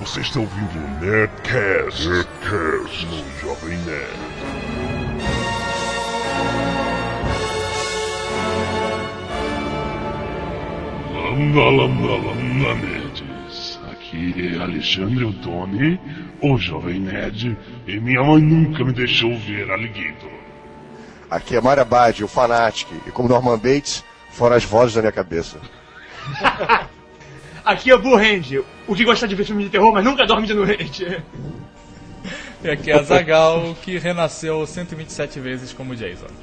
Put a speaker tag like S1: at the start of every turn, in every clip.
S1: Você está ouvindo o Nerdcast, Nerdcast no Jovem Nerd. Lambda, lambda, lambda, nerds. Aqui é Alexandre Ottoni, o Jovem Nerd, e minha mãe nunca me deixou ver Alligator.
S2: Aqui é Mário Abad, o Fanatic, e como Norman Bates, foram as vozes da minha cabeça.
S3: Aqui é o Blue Hand, o que gosta de ver filme de terror, mas nunca dorme de noite.
S4: E aqui é a Zagal, que renasceu 127 vezes como Jason.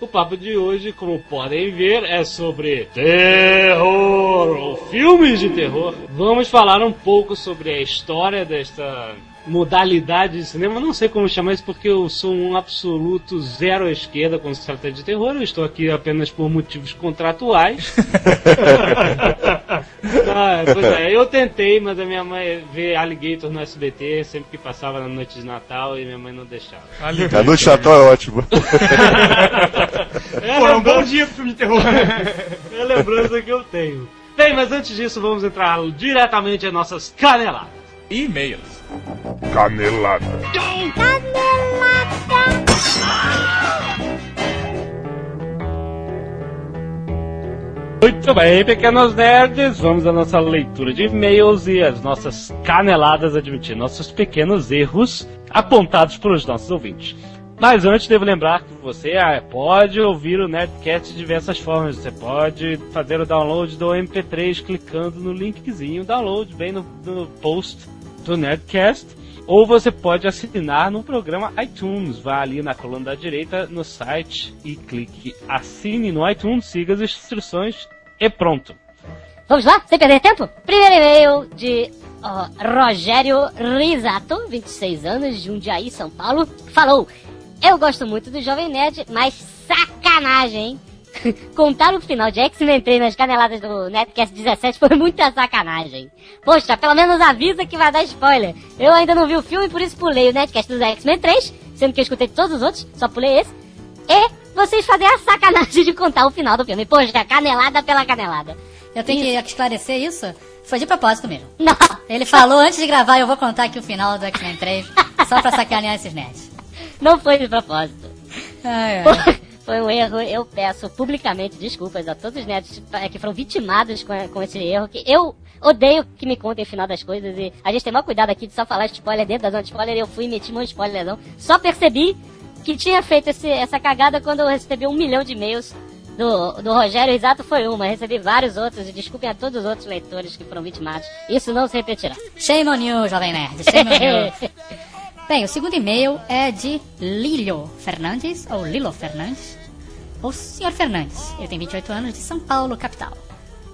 S5: O papo de hoje, como podem ver, é sobre terror ou filmes de terror. Vamos falar um pouco sobre a história desta modalidade de cinema. Não sei como chamar isso porque eu sou um absoluto zero à esquerda quando se trata de terror. Eu estou aqui apenas por motivos contratuais. ah, pois é, eu tentei, mas a minha mãe vê Alligator no SBT sempre que passava na noite de Natal e minha mãe não deixava.
S2: A noite de Natal é ótima.
S3: Pô, é um bom dia pro filme de terror.
S5: É a lembrança que eu tenho. Bem, mas antes disso, vamos entrar diretamente em nossas caneladas.
S4: E e-mails.
S1: Canelada.
S5: Muito bem, pequenos nerds, vamos à nossa leitura de e-mails e as nossas caneladas, admitir nossos pequenos erros apontados pelos nossos ouvintes. Mas antes, devo lembrar que você ah, pode ouvir o Nerdcast de diversas formas. Você pode fazer o download do MP3 clicando no linkzinho download bem no, no post do Nerdcast. Ou você pode assinar no programa iTunes. Vá ali na coluna da direita no site e clique assine no iTunes, siga as instruções e pronto.
S6: Vamos lá, sem perder tempo? Primeiro e-mail de Rogério Risato, 26 anos, de Jundiaí, São Paulo. Falou: Eu gosto muito do Jovem Nerd, mas sacanagem, hein? Contar o final de X-Men 3 nas caneladas do Netcast 17 foi muita sacanagem. Poxa, pelo menos avisa que vai dar spoiler. Eu ainda não vi o filme, por isso pulei o Netcast dos X-Men 3, sendo que eu escutei todos os outros, só pulei esse. E vocês fazem a sacanagem de contar o final do filme. Poxa, canelada pela canelada.
S7: Eu tenho que esclarecer isso. Foi de propósito mesmo.
S6: Não,
S7: Ele falou antes de gravar, eu vou contar aqui o final do X-Men 3, só pra sacanear esses nerds.
S6: não foi de propósito.
S7: Ai, ai.
S6: Foi um erro, eu peço publicamente desculpas a todos os nerds eh, que foram vitimados com, com esse erro, que eu odeio que me contem o final das coisas e a gente tem maior cuidado aqui de só falar spoiler dentro da zona de spoiler eu fui e meti um spoilerzão. Só percebi que tinha feito esse- essa cagada quando eu recebi um milhão de e-mails do, do Rogério, exato foi uma, recebi vários outros e desculpem a todos os outros leitores que foram vitimados. Isso não se repetirá.
S7: Shame on you, jovem nerd. Shame on you. Bem, o segundo e-mail é de Lilo Fernandes, ou Lilo Fernandes, ou Sr. Fernandes. Ele tem 28 anos, de São Paulo, capital.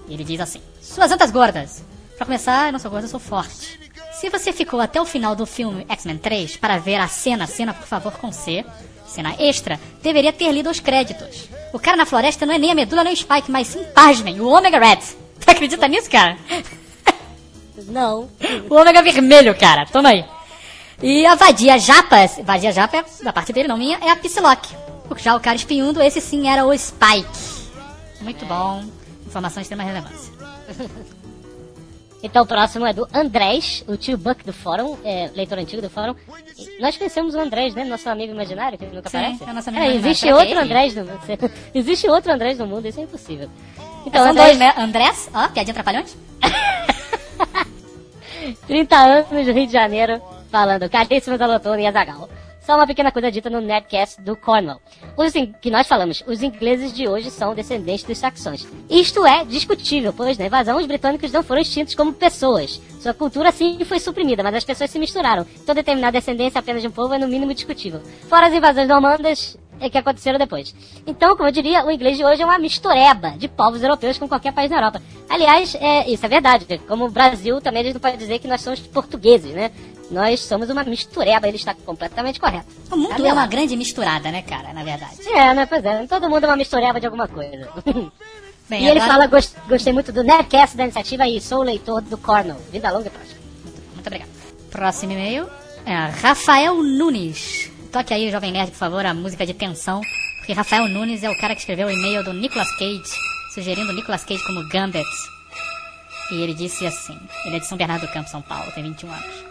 S7: Ele diz assim: Suas antas gordas. Pra começar, eu não sou gorda, eu sou forte. Se você ficou até o final do filme X-Men 3 para ver a cena, cena por favor com C, cena extra, deveria ter lido os créditos. O cara na floresta não é nem a medula nem o Spike, mas sim, pasmem, o Omega Red. Tu acredita nisso, cara?
S6: Não.
S7: O ômega vermelho, cara. Toma aí. E a vadia japa, vadia japa é da parte dele, não minha, é a Psylocke. Já o cara espinhundo, esse sim era o Spike. Muito bom. Informação de extrema relevância.
S6: Então o próximo é do Andrés, o tio Buck do fórum, é, leitor antigo do fórum. E nós conhecemos o Andrés, né? Nosso amigo imaginário, que nunca
S7: Sim,
S6: aparece.
S7: é o nosso amigo
S6: É,
S7: imaginário.
S6: existe
S7: é
S6: outro
S7: ele?
S6: Andrés no mundo. existe outro Andrés no mundo, isso é impossível. Então,
S7: São
S6: Andrés,
S7: dois, né? Andrés, ó, piadinha trapalhões.
S6: 30 anos no Rio de Janeiro, falando caríssimo da Lotona e Azagal. Só uma pequena coisa dita no Nerdcast do Cornwall. Os que nós falamos, os ingleses de hoje são descendentes dos saxões. Isto é discutível, pois na invasão os britânicos não foram extintos como pessoas. Sua cultura sim foi suprimida, mas as pessoas se misturaram. Então determinar a descendência apenas de um povo é no mínimo discutível. Fora as invasões normandas, é que aconteceram depois. Então, como eu diria, o inglês de hoje é uma mistureba de povos europeus com qualquer país na Europa. Aliás, é, isso é verdade. Como o Brasil, também a gente não pode dizer que nós somos portugueses, né? Nós somos uma mistureba, ele está completamente correto.
S7: O mundo é uma grande misturada, né, cara, na verdade.
S6: É, né? Pois é, todo mundo é uma mistureba de alguma coisa.
S7: Bem,
S6: e ele
S7: agora-
S6: fala, "Gos- gostei muito do Nerdcast da iniciativa e sou leitor do Cornell. Vida longa e próxima.
S7: Muito obrigado. Próximo e-mail é Rafael Nunes. Toque aí, Jovem Nerd, por favor, a música de tensão. Porque Rafael Nunes é o cara que escreveu o e-mail do Nicolas Cage, sugerindo Nicolas Cage como Gambit. E ele disse assim: ele é de São Bernardo do Campo, São Paulo, tem 21 anos.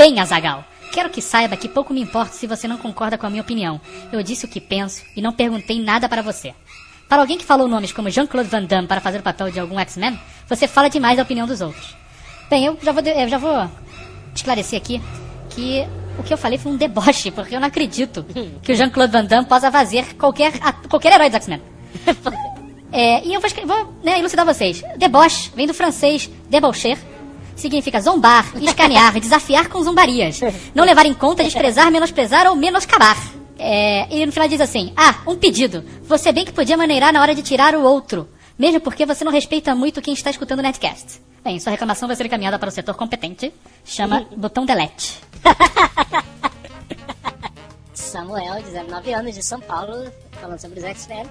S7: Bem, Azagal, quero que saiba que pouco me importa se você não concorda com a minha opinião. Eu disse o que penso e não perguntei nada para você. Para alguém que falou nomes como Jean-Claude Van Damme para fazer o papel de algum X-Men, você fala demais da opinião dos outros. Bem, eu já vou, eu já vou esclarecer aqui que o que eu falei foi um deboche, porque eu não acredito que o Jean-Claude Van Damme possa fazer qualquer, qualquer herói dos X-Men. É, e eu vou, vou né, elucidar vocês. Deboche vem do francês debaucher. Significa zombar, escanear, desafiar com zombarias. Não levar em conta, desprezar, menosprezar ou menoscabar. É, e no final diz assim: Ah, um pedido. Você bem que podia maneirar na hora de tirar o outro. Mesmo porque você não respeita muito quem está escutando o Netcast. Bem, sua reclamação vai ser encaminhada para o setor competente. Chama botão delete.
S6: Samuel, 19 anos, de São Paulo, falando sobre os X-Men,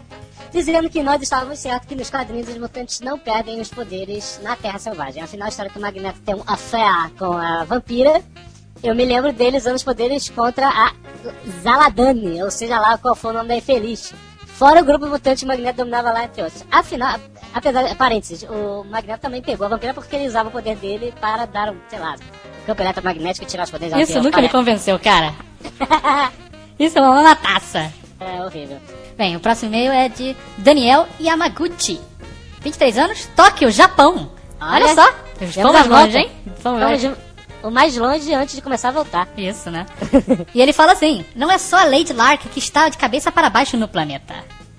S6: dizendo que nós estávamos certos que nos quadrinhos os mutantes não perdem os poderes na Terra Selvagem. Afinal, a história que o Magneto tem um affair com a vampira, eu me lembro dele usando os poderes contra a Zaladani, ou seja lá qual for o nome da infeliz. Fora o grupo mutante o Magneto dominava lá, entre outros. Afinal, apesar de, parênteses, o Magneto também pegou a vampira porque ele usava o poder dele para dar um, sei lá, campeonato magnético e tirar os poderes da
S7: Isso
S6: vampira.
S7: nunca me convenceu, cara. Isso é uma taça.
S6: É horrível.
S7: Bem, o próximo e-mail é de Daniel Yamaguchi. 23 anos, Tóquio, Japão. Olha,
S6: Olha,
S7: só.
S6: a
S7: longe, hein? Vamos longe.
S6: o mais longe antes de começar a voltar.
S7: Isso, né? e ele fala assim: não é só a Lady Lark que está de cabeça para baixo no planeta.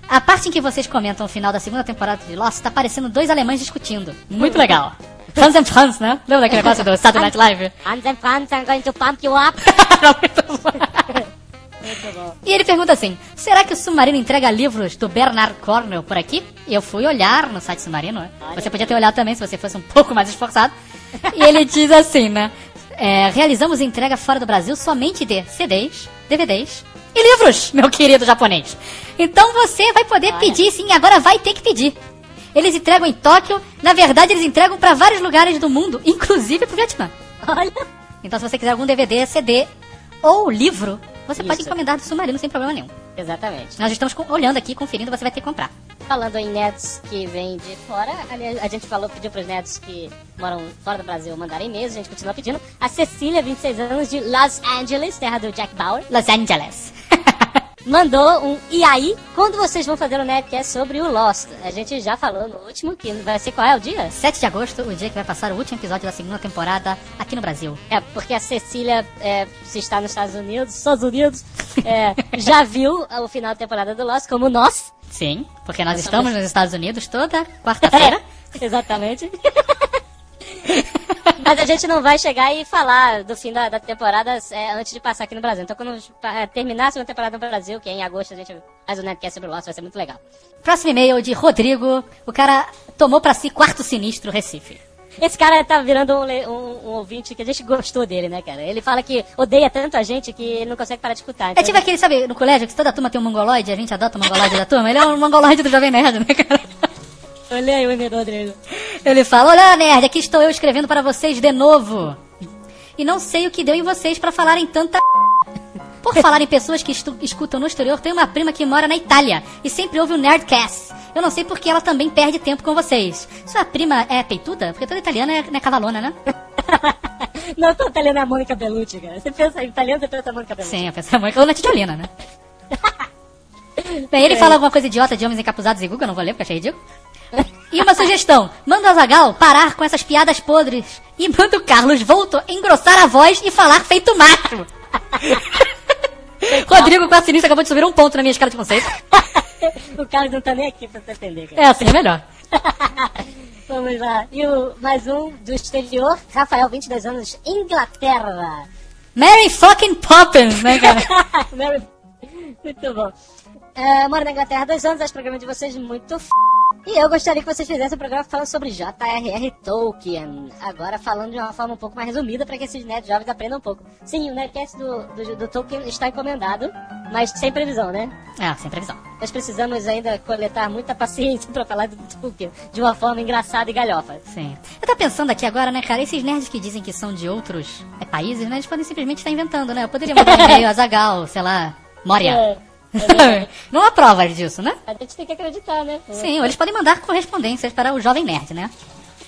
S7: A parte em que vocês comentam o final da segunda temporada de Lost está parecendo dois alemães discutindo. Muito legal. Hans and Franz, né? Lembra daquele negócio do Saturday Night Live?
S6: Hans and Franz are going to pump you up.
S7: E ele pergunta assim: será que o submarino entrega livros do Bernard Cornwell por aqui? Eu fui olhar no site submarino, né? Você podia ter olhado também se você fosse um pouco mais esforçado. E ele diz assim, né? é, realizamos entrega fora do Brasil somente de CDs, DVDs e livros, meu querido japonês. Então você vai poder pedir, sim, agora vai ter que pedir. Eles entregam em Tóquio, na verdade eles entregam para vários lugares do mundo, inclusive pro Vietnã.
S6: Olha.
S7: Então se você quiser algum DVD, CD ou livro, você pode
S6: Isso.
S7: encomendar do Submarino sem problema nenhum.
S6: Exatamente.
S7: Nós estamos olhando aqui, conferindo, você vai ter que comprar.
S6: Falando em netos que vêm de fora, a gente falou, pediu para os netos que moram fora do Brasil mandarem e-mails, a gente continua pedindo. A Cecília, 26 anos, de Los Angeles, terra do Jack Bauer,
S7: Los Angeles.
S6: Mandou um E aí, quando vocês vão fazer o Nerdcast sobre o Lost? A gente já falou no último, que vai ser qual é o dia?
S7: 7 de agosto, o dia que vai passar o último episódio da segunda temporada aqui no Brasil.
S6: É, porque a Cecília, é, se está nos Estados Unidos, Estados Unidos, é, já viu o final da temporada do Lost, como nós.
S7: Sim, porque nós estamos nos Estados Unidos toda quarta-feira.
S6: Exatamente. Mas a gente não vai chegar e falar do fim da, da temporada é, antes de passar aqui no Brasil. Então, quando é, terminar a segunda temporada no Brasil, que é em agosto, a gente faz o Netcast sobre o Lost, vai ser muito legal.
S7: Próximo e-mail de Rodrigo. O cara tomou pra si quarto sinistro Recife.
S6: Esse cara tá virando um, um- um ouvinte que a gente gostou dele, né, cara? Ele fala que odeia tanto a gente que ele não consegue parar de escutar.
S7: É
S6: Então,
S7: tipo aquele, sabe, no colégio, que toda turma tem um mongoloide, a gente adota o mongoloide da turma. Ele é um mongoloide do Jovem Nerd, né, cara?
S6: Olha aí o do Rodrigo.
S7: Ele fala: Olha, nerd, aqui estou eu escrevendo para vocês de novo. E não sei o que deu em vocês para falarem tanta. Por falar em pessoas que escutam no exterior, tem uma prima que mora na Itália e sempre ouve o Nerdcast. Eu não sei porque ela também perde tempo com vocês. Sua prima é peituda? Porque toda italiana é, é cavalona, né?
S6: Não, tô italiano é a Mônica Bellucci, cara. Você pensa em italiano, você pensa em Mônica Bellucci.
S7: Sim, eu penso muito. Ou na titiolina, né? Bem, ele fala alguma coisa idiota de homens encapuzados e Google, eu não vou ler porque achei ridículo. E uma sugestão: manda o Azagal parar com essas piadas podres e manda o Carlos Volto engrossar a voz e falar feito macho. Rodrigo com a sinistra acabou de subir um ponto na minha escala de conceito.
S6: o cara não tá nem aqui pra você entender, cara.
S7: É assim, é melhor.
S6: Vamos lá. E o, mais um do exterior, Rafael, 22 anos, Inglaterra.
S7: Mary fucking Poppins, né, cara?
S6: Mary- Muito bom. É, moro na Inglaterra há dois anos, acho o programa de vocês muito f... E eu gostaria que vocês fizessem um programa falando sobre J.R.R. Tolkien. Agora falando de uma forma um pouco mais resumida para que esses nerds jovens aprendam um pouco. Sim, o Nerdcast do, do, do Tolkien está encomendado, mas sem previsão, né?
S7: É, sem previsão.
S6: Nós precisamos ainda coletar muita paciência para falar do Tolkien de uma forma engraçada e galhofa.
S7: Sim. Eu tô pensando aqui agora, né, cara? Esses nerds que dizem que são de outros é, países, né? Eles podem simplesmente estar inventando, né? Eu poderia mandar um e-mail a Zagal, sei lá, Moria.
S6: É, é.
S7: Não há provas disso, né?
S6: A gente tem que acreditar, né?
S7: Sim, eles podem mandar correspondências para o Jovem Nerd, né?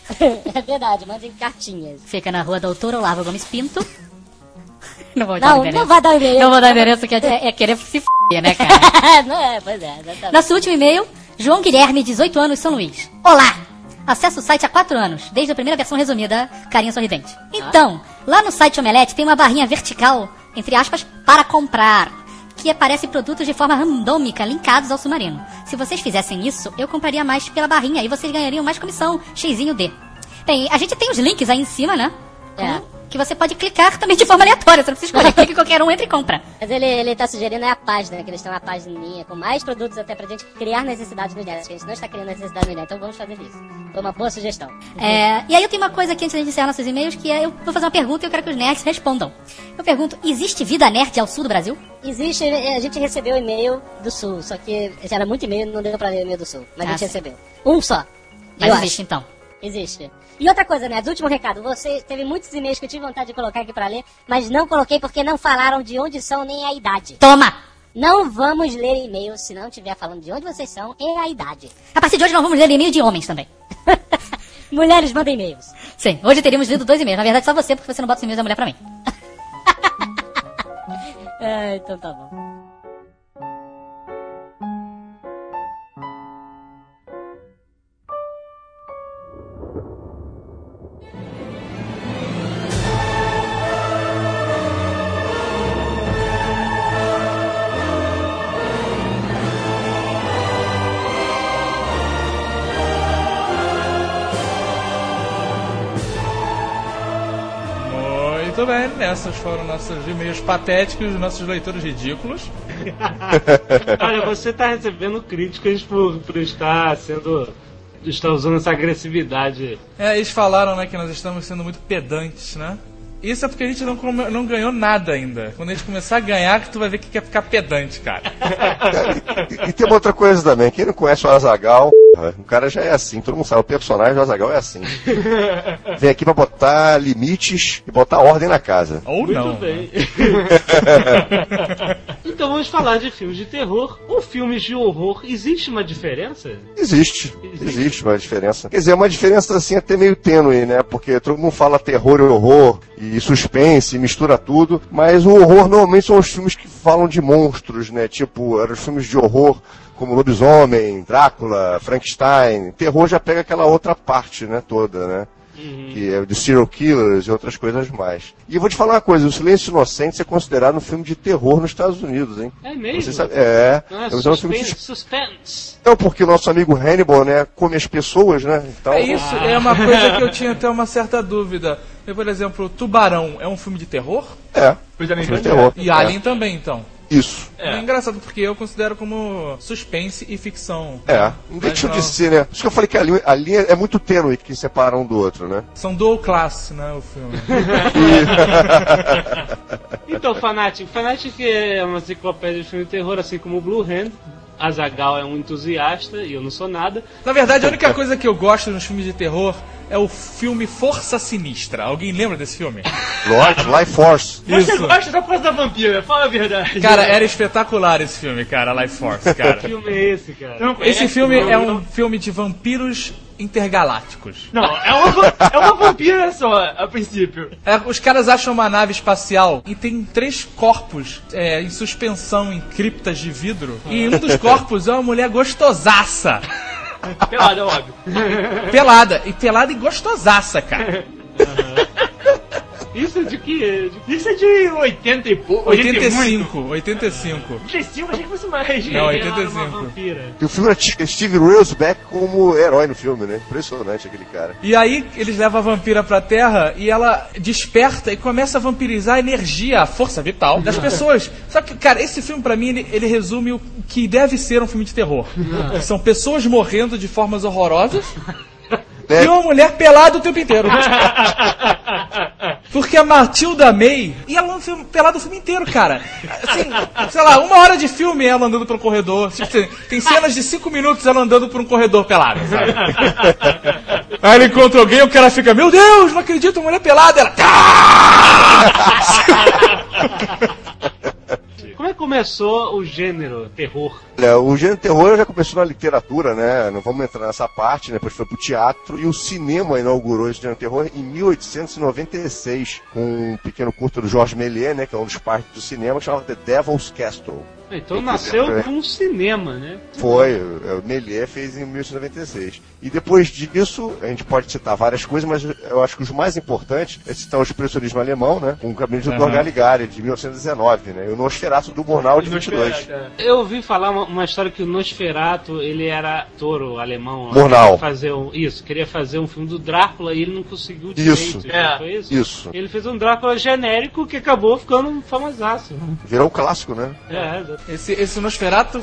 S6: é verdade, mandem cartinhas.
S7: Fica na rua Doutor Olavo Gomes Pinto. Não vou dar
S6: Não,
S7: endereço.
S6: não vai dar o e-mail.
S7: Não vou dar endereço, que é, é querer se f***, né, cara?
S6: não é, pois é, exatamente.
S7: Nosso último e-mail, João Guilherme, 18 anos, São Luís. Olá! Acesso o site há 4 anos, desde a primeira versão resumida, carinha sorridente. Então, lá no site Omelete tem uma barrinha vertical, entre aspas, para comprar, que aparece produtos de forma randômica linkados ao submarino. Se vocês fizessem isso, eu compraria mais pela barrinha e vocês ganhariam mais comissão, xzinho D. Bem, a gente tem os links aí em cima, né?
S6: É.
S7: Que você pode clicar também de forma aleatória, você não precisa escolher, clica qualquer um, entra e compra.
S6: Mas ele, ele tá sugerindo é a página, que eles têm uma página com mais produtos até pra gente criar necessidade no internet, que a gente não está criando necessidade no internet, então vamos fazer isso. Foi uma boa sugestão.
S7: É, e aí eu tenho uma coisa aqui antes de encerrar nossos e-mails, que é eu vou fazer uma pergunta e eu quero que os nerds respondam. Eu pergunto, existe vida nerd ao sul do Brasil?
S6: Existe, a gente recebeu e-mail do Sul, só que já era muito e-mail, não deu pra ler o e-mail do Sul. Mas a
S7: Ah,
S6: gente
S7: sim.
S6: recebeu. Um só.
S7: Mas
S6: eu
S7: existe
S6: acho.
S7: então.
S6: Existe. E outra coisa, né? Último recado. Você teve muitos e-mails que eu tive vontade de colocar aqui pra ler, mas não coloquei porque não falaram de onde são nem a idade.
S7: Toma!
S6: Não vamos ler e-mails se não estiver falando de onde vocês são e a idade.
S7: A partir de hoje nós vamos ler e-mail de homens também.
S6: Mulheres mandem e-mails.
S7: Sim, hoje teríamos lido dois e-mails. Na verdade, só você, porque você não bota os e-mails da mulher pra mim.
S6: Ah, então tá bom.
S4: Muito bem, essas foram nossos e-mails patéticos, nossos leitores ridículos.
S5: Olha, você tá recebendo críticas por, por estar sendo. estar usando essa agressividade.
S4: É, eles falaram, né, que nós estamos sendo muito pedantes, né? Isso é porque a gente não, come- não ganhou nada ainda. Quando a gente começar a ganhar, que tu vai ver que quer ficar pedante, cara.
S2: E, e tem uma outra coisa também, quem não conhece o Azagal, o cara já é assim, todo mundo sabe, o personagem do Azagal é assim. Vem aqui pra botar limites e botar ordem na casa.
S4: Ou
S5: Muito
S4: não.
S5: bem. então vamos falar de filmes de terror ou filmes de horror. Existe uma diferença?
S2: Existe, existe uma diferença. Quer dizer, uma diferença assim até meio tênue, né? Porque todo mundo fala terror e horror e suspense, mistura tudo, mas o horror normalmente são os filmes que falam de monstros, né? Tipo, eram os filmes de horror como Lobisomem, Drácula, Frankenstein. Terror já pega aquela outra parte, né, toda, né? Que é de serial killers e outras coisas mais. E eu vou te falar uma coisa, o Silêncio Inocente é considerado um filme de terror nos Estados Unidos, hein?
S5: É mesmo?
S2: Você sabe, é.
S5: Ah,
S2: é um filme de
S5: suspense, suspense.
S2: não, porque o nosso amigo Hannibal, né, come as pessoas, né? Então,
S4: É isso, é uma coisa que eu tinha até uma certa dúvida. Eu, por exemplo, Tubarão é um filme de terror?
S2: É,
S3: Pois é, nem
S2: filme de terror.
S4: E Alien também, então.
S2: É, isso.
S4: É. engraçado, porque eu considero como suspense e ficção.
S2: É, deixa
S4: não.
S2: de ser, né? Isso que eu falei que a linha, a linha é muito tênue que separa um do outro, né?
S4: São dual class, né, o filme.
S5: Então, Fanatic. Fanatic é uma enciclopédia de filme de terror, assim como o Blue Hand. Azagal é um entusiasta e eu não sou nada.
S4: Na verdade, a única coisa que eu gosto nos filmes de terror é o filme Força Sinistra. Alguém lembra desse filme?
S2: Lord, Life Force.
S3: Você
S4: Isso.
S3: gosta da coisa da vampira, fala a verdade.
S4: Cara, era espetacular esse filme, cara, Life Force, cara.
S5: Que filme é esse, cara?
S3: Não,
S4: Esse
S3: é-
S4: filme é
S3: não-
S4: um filme de vampiros intergalácticos.
S3: Não, é uma, é uma vampira só, a princípio.
S4: É, os caras acham uma nave espacial e tem três corpos é, em suspensão em criptas de vidro. E um dos corpos é uma mulher gostosaça.
S3: Pelada, é óbvio.
S4: Pelada. E pelada e gostosaça, cara.
S5: Isso de que? De...
S3: Isso é de 80 e pouco.
S4: 85, 85.
S3: 85, achei que fosse mais.
S4: Não,
S5: Ela era uma
S4: 85.
S5: vampira.
S2: E o filme era Steve Railsback como herói no filme, né? Impressionante aquele cara.
S4: E aí eles levam a vampira pra terra e ela desperta e começa a vampirizar a energia, a força vital das pessoas. Só que, cara, esse filme pra mim ele, ele resume o que deve ser um filme de terror. Que são pessoas morrendo de formas horrorosas
S2: É.
S4: e uma mulher pelada o tempo inteiro. Porque a Matilda May e ela não filme, pelada o filme inteiro, cara. Assim, sei lá, uma hora de filme ela andando por um corredor. Tipo, tem, cenas de cinco minutos ela andando por um corredor pelada, sabe? Aí ela encontra alguém e o cara fica, meu Deus, não acredito, mulher pelada. Ela.
S5: Como é, como começou o gênero terror?
S2: O gênero terror já começou na literatura, né? Não vamos entrar nessa parte, né? Depois foi pro teatro. E o cinema inaugurou esse gênero terror em 1896, com um pequeno curto do Georges Méliès, né? Que é um dos parques do cinema, que chamava The Devil's Castle.
S5: Então nasceu com um cinema, né?
S2: Foi, o Méliès fez em 1896. E depois disso, a gente pode citar várias coisas, mas eu acho que os mais importantes é citar o expressionismo alemão, né? Com o gabinete do
S4: Aham.
S2: Dr. Caligari, de 1919, né? E o Nosferatu do Murnau, de 22.
S5: Eu ouvi falar uma, uma história que o Nosferatu, ele era touro alemão. Queria fazer um, isso, queria fazer um filme do Drácula e ele não conseguiu direito.
S2: Isso.
S3: É.
S5: foi isso?
S2: Isso.
S5: Ele fez um Drácula genérico que acabou ficando famosaço.
S2: Virou um clássico, né?
S5: É, exato.
S4: Esse, esse Nosferatu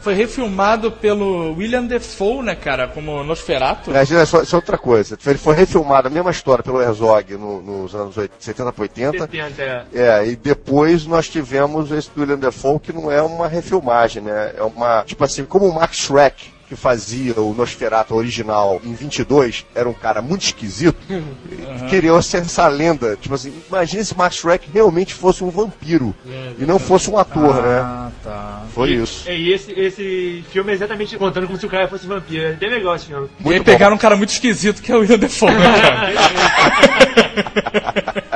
S4: foi refilmado pelo William Defoe, né, cara, como Nosferatu.
S2: É só, isso é outra coisa. Ele foi refilmado, a mesma história, pelo Herzog no- nos anos 80, 70 para 80.
S3: 70, é.
S2: É, e depois nós tivemos esse do William Defoe, que não é uma refilmagem, né? É uma, tipo assim, como o Max Schreck, que fazia o Nosferatu original em 22, era um cara muito esquisito, e queria ser essa lenda. Tipo assim, imagina se Max Schreck realmente fosse um vampiro, e não fosse um ator, né?
S4: Ah, tá.
S2: Foi isso.
S3: É, E esse, esse filme é exatamente contando como se o cara fosse vampiro. É bem legal esse filme.
S4: e aí pegaram um cara muito esquisito que é o William Defoe, né, cara?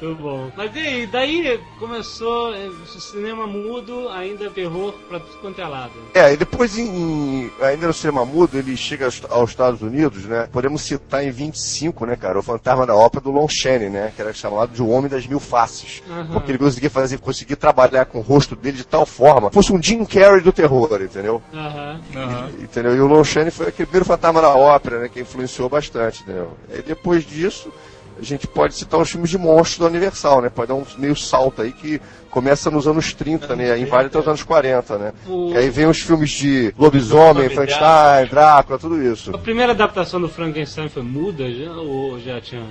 S5: Muito bom. Mas e aí, daí começou é, o cinema mudo, ainda terror pra tudo quanto é lado.
S2: É, e depois em, ainda no cinema mudo, ele chega aos, aos Estados Unidos, né? Podemos citar em 25, né, cara, o Fantasma da Ópera do Lon Chaney, né? Que era chamado de O Homem das Mil Faces.
S5: Aham.
S2: Porque ele conseguia fazer, conseguia trabalhar com o rosto dele de tal forma, fosse um Jim Carrey do terror, entendeu?
S5: Aham.
S4: Aham.
S2: Entendeu? E o Lon Chaney foi aquele primeiro Fantasma da Ópera, né? Que influenciou bastante, entendeu? E depois disso, a gente pode citar os filmes de monstros da Universal, né? Pode dar um meio salto aí que começa nos anos 30, né? E vai até os anos 40, né?
S5: O-
S2: E aí vem os filmes de lobisomem,
S3: Lobisomem,
S2: Frankenstein, Drácula, tudo isso.
S5: A primeira adaptação do Frankenstein foi muda já, ou já tinha?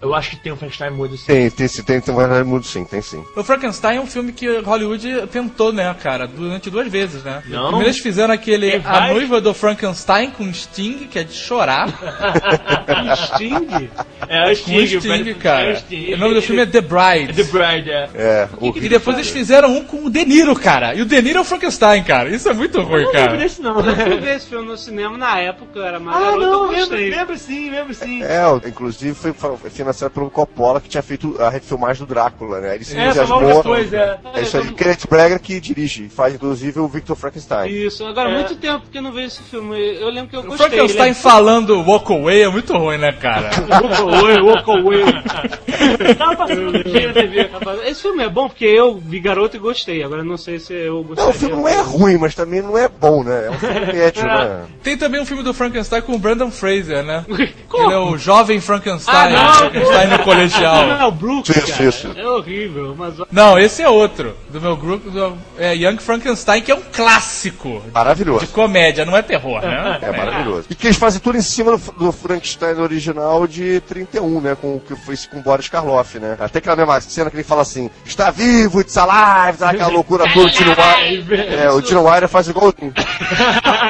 S3: Eu acho que tem um Frankenstein mudo assim.
S2: Tem, tem, sim, tem, tem mais mundo sim, tem sim.
S4: O Frankenstein é um filme que Hollywood tentou, né, cara, durante duas vezes, né?
S3: Não.
S4: Primeiro eles fizeram aquele
S3: Tem
S4: A. Noiva do Frankenstein com Sting, que é de chorar.
S5: Um Sting?
S3: É o
S4: com
S3: Sting,
S4: Sting,
S3: o
S4: cara.
S3: Sting.
S4: O nome do filme é The Bride.
S3: The Bride, é.
S2: É, o
S4: E depois eles fizeram um com o De Niro, cara. E o De Niro é o Frankenstein, cara. Isso é muito ruim,
S3: Não lembro
S4: cara.
S3: desse não.
S5: Eu fui ver esse filme no cinema na época, era mais
S3: Ah,
S5: garoto,
S3: não,
S5: eu
S3: lembro, lembro sim, lembro sim.
S2: É, o- inclusive foi financiado pelo Coppola, que tinha feito a refilmagem do Drácula, né? Ele se
S3: É, coisa, é.
S2: É isso aí, Kenneth Branagh que dirige, e faz inclusive o Victor Frankenstein.
S5: Isso, agora
S3: É.
S5: muito tempo que eu não vejo esse filme. Eu lembro que eu
S4: O
S5: gostei.
S4: Frankenstein
S5: ele é-
S4: falando Walk Away é muito ruim, né, cara?
S3: Walk away, walk away. Tava passando no dia na TV.
S5: Rapaz, Esse filme é bom porque eu vi garoto e gostei. Agora não sei se eu gostei.
S2: Não, o filme não é ruim, mas também não é bom, né? É um filme médio, né?
S4: Tem também um filme do Frankenstein com o Brandon Fraser, né?
S5: Como?
S4: Ele é o jovem Frankenstein,
S5: Ah, não.
S4: Frankenstein no
S5: Não,
S4: colegial.
S5: é o Brooks,
S2: Isso,
S5: cara.
S2: isso.
S5: É horrível, mas...
S4: Não, esse é outro. Do meu grupo, do, é Young Frankenstein, que é um clássico
S2: Maravilhoso.
S4: de comédia, não é terror, né?
S2: É maravilhoso. E que eles fazem tudo em cima do, do Frankenstein original de 31, né? Com o que foi com o Boris Karloff, né? Até aquela mesma cena que ele fala assim: está vivo, it's alive, tá aquela loucura toda. O Tino Wire, é, o Tino Wire faz igual.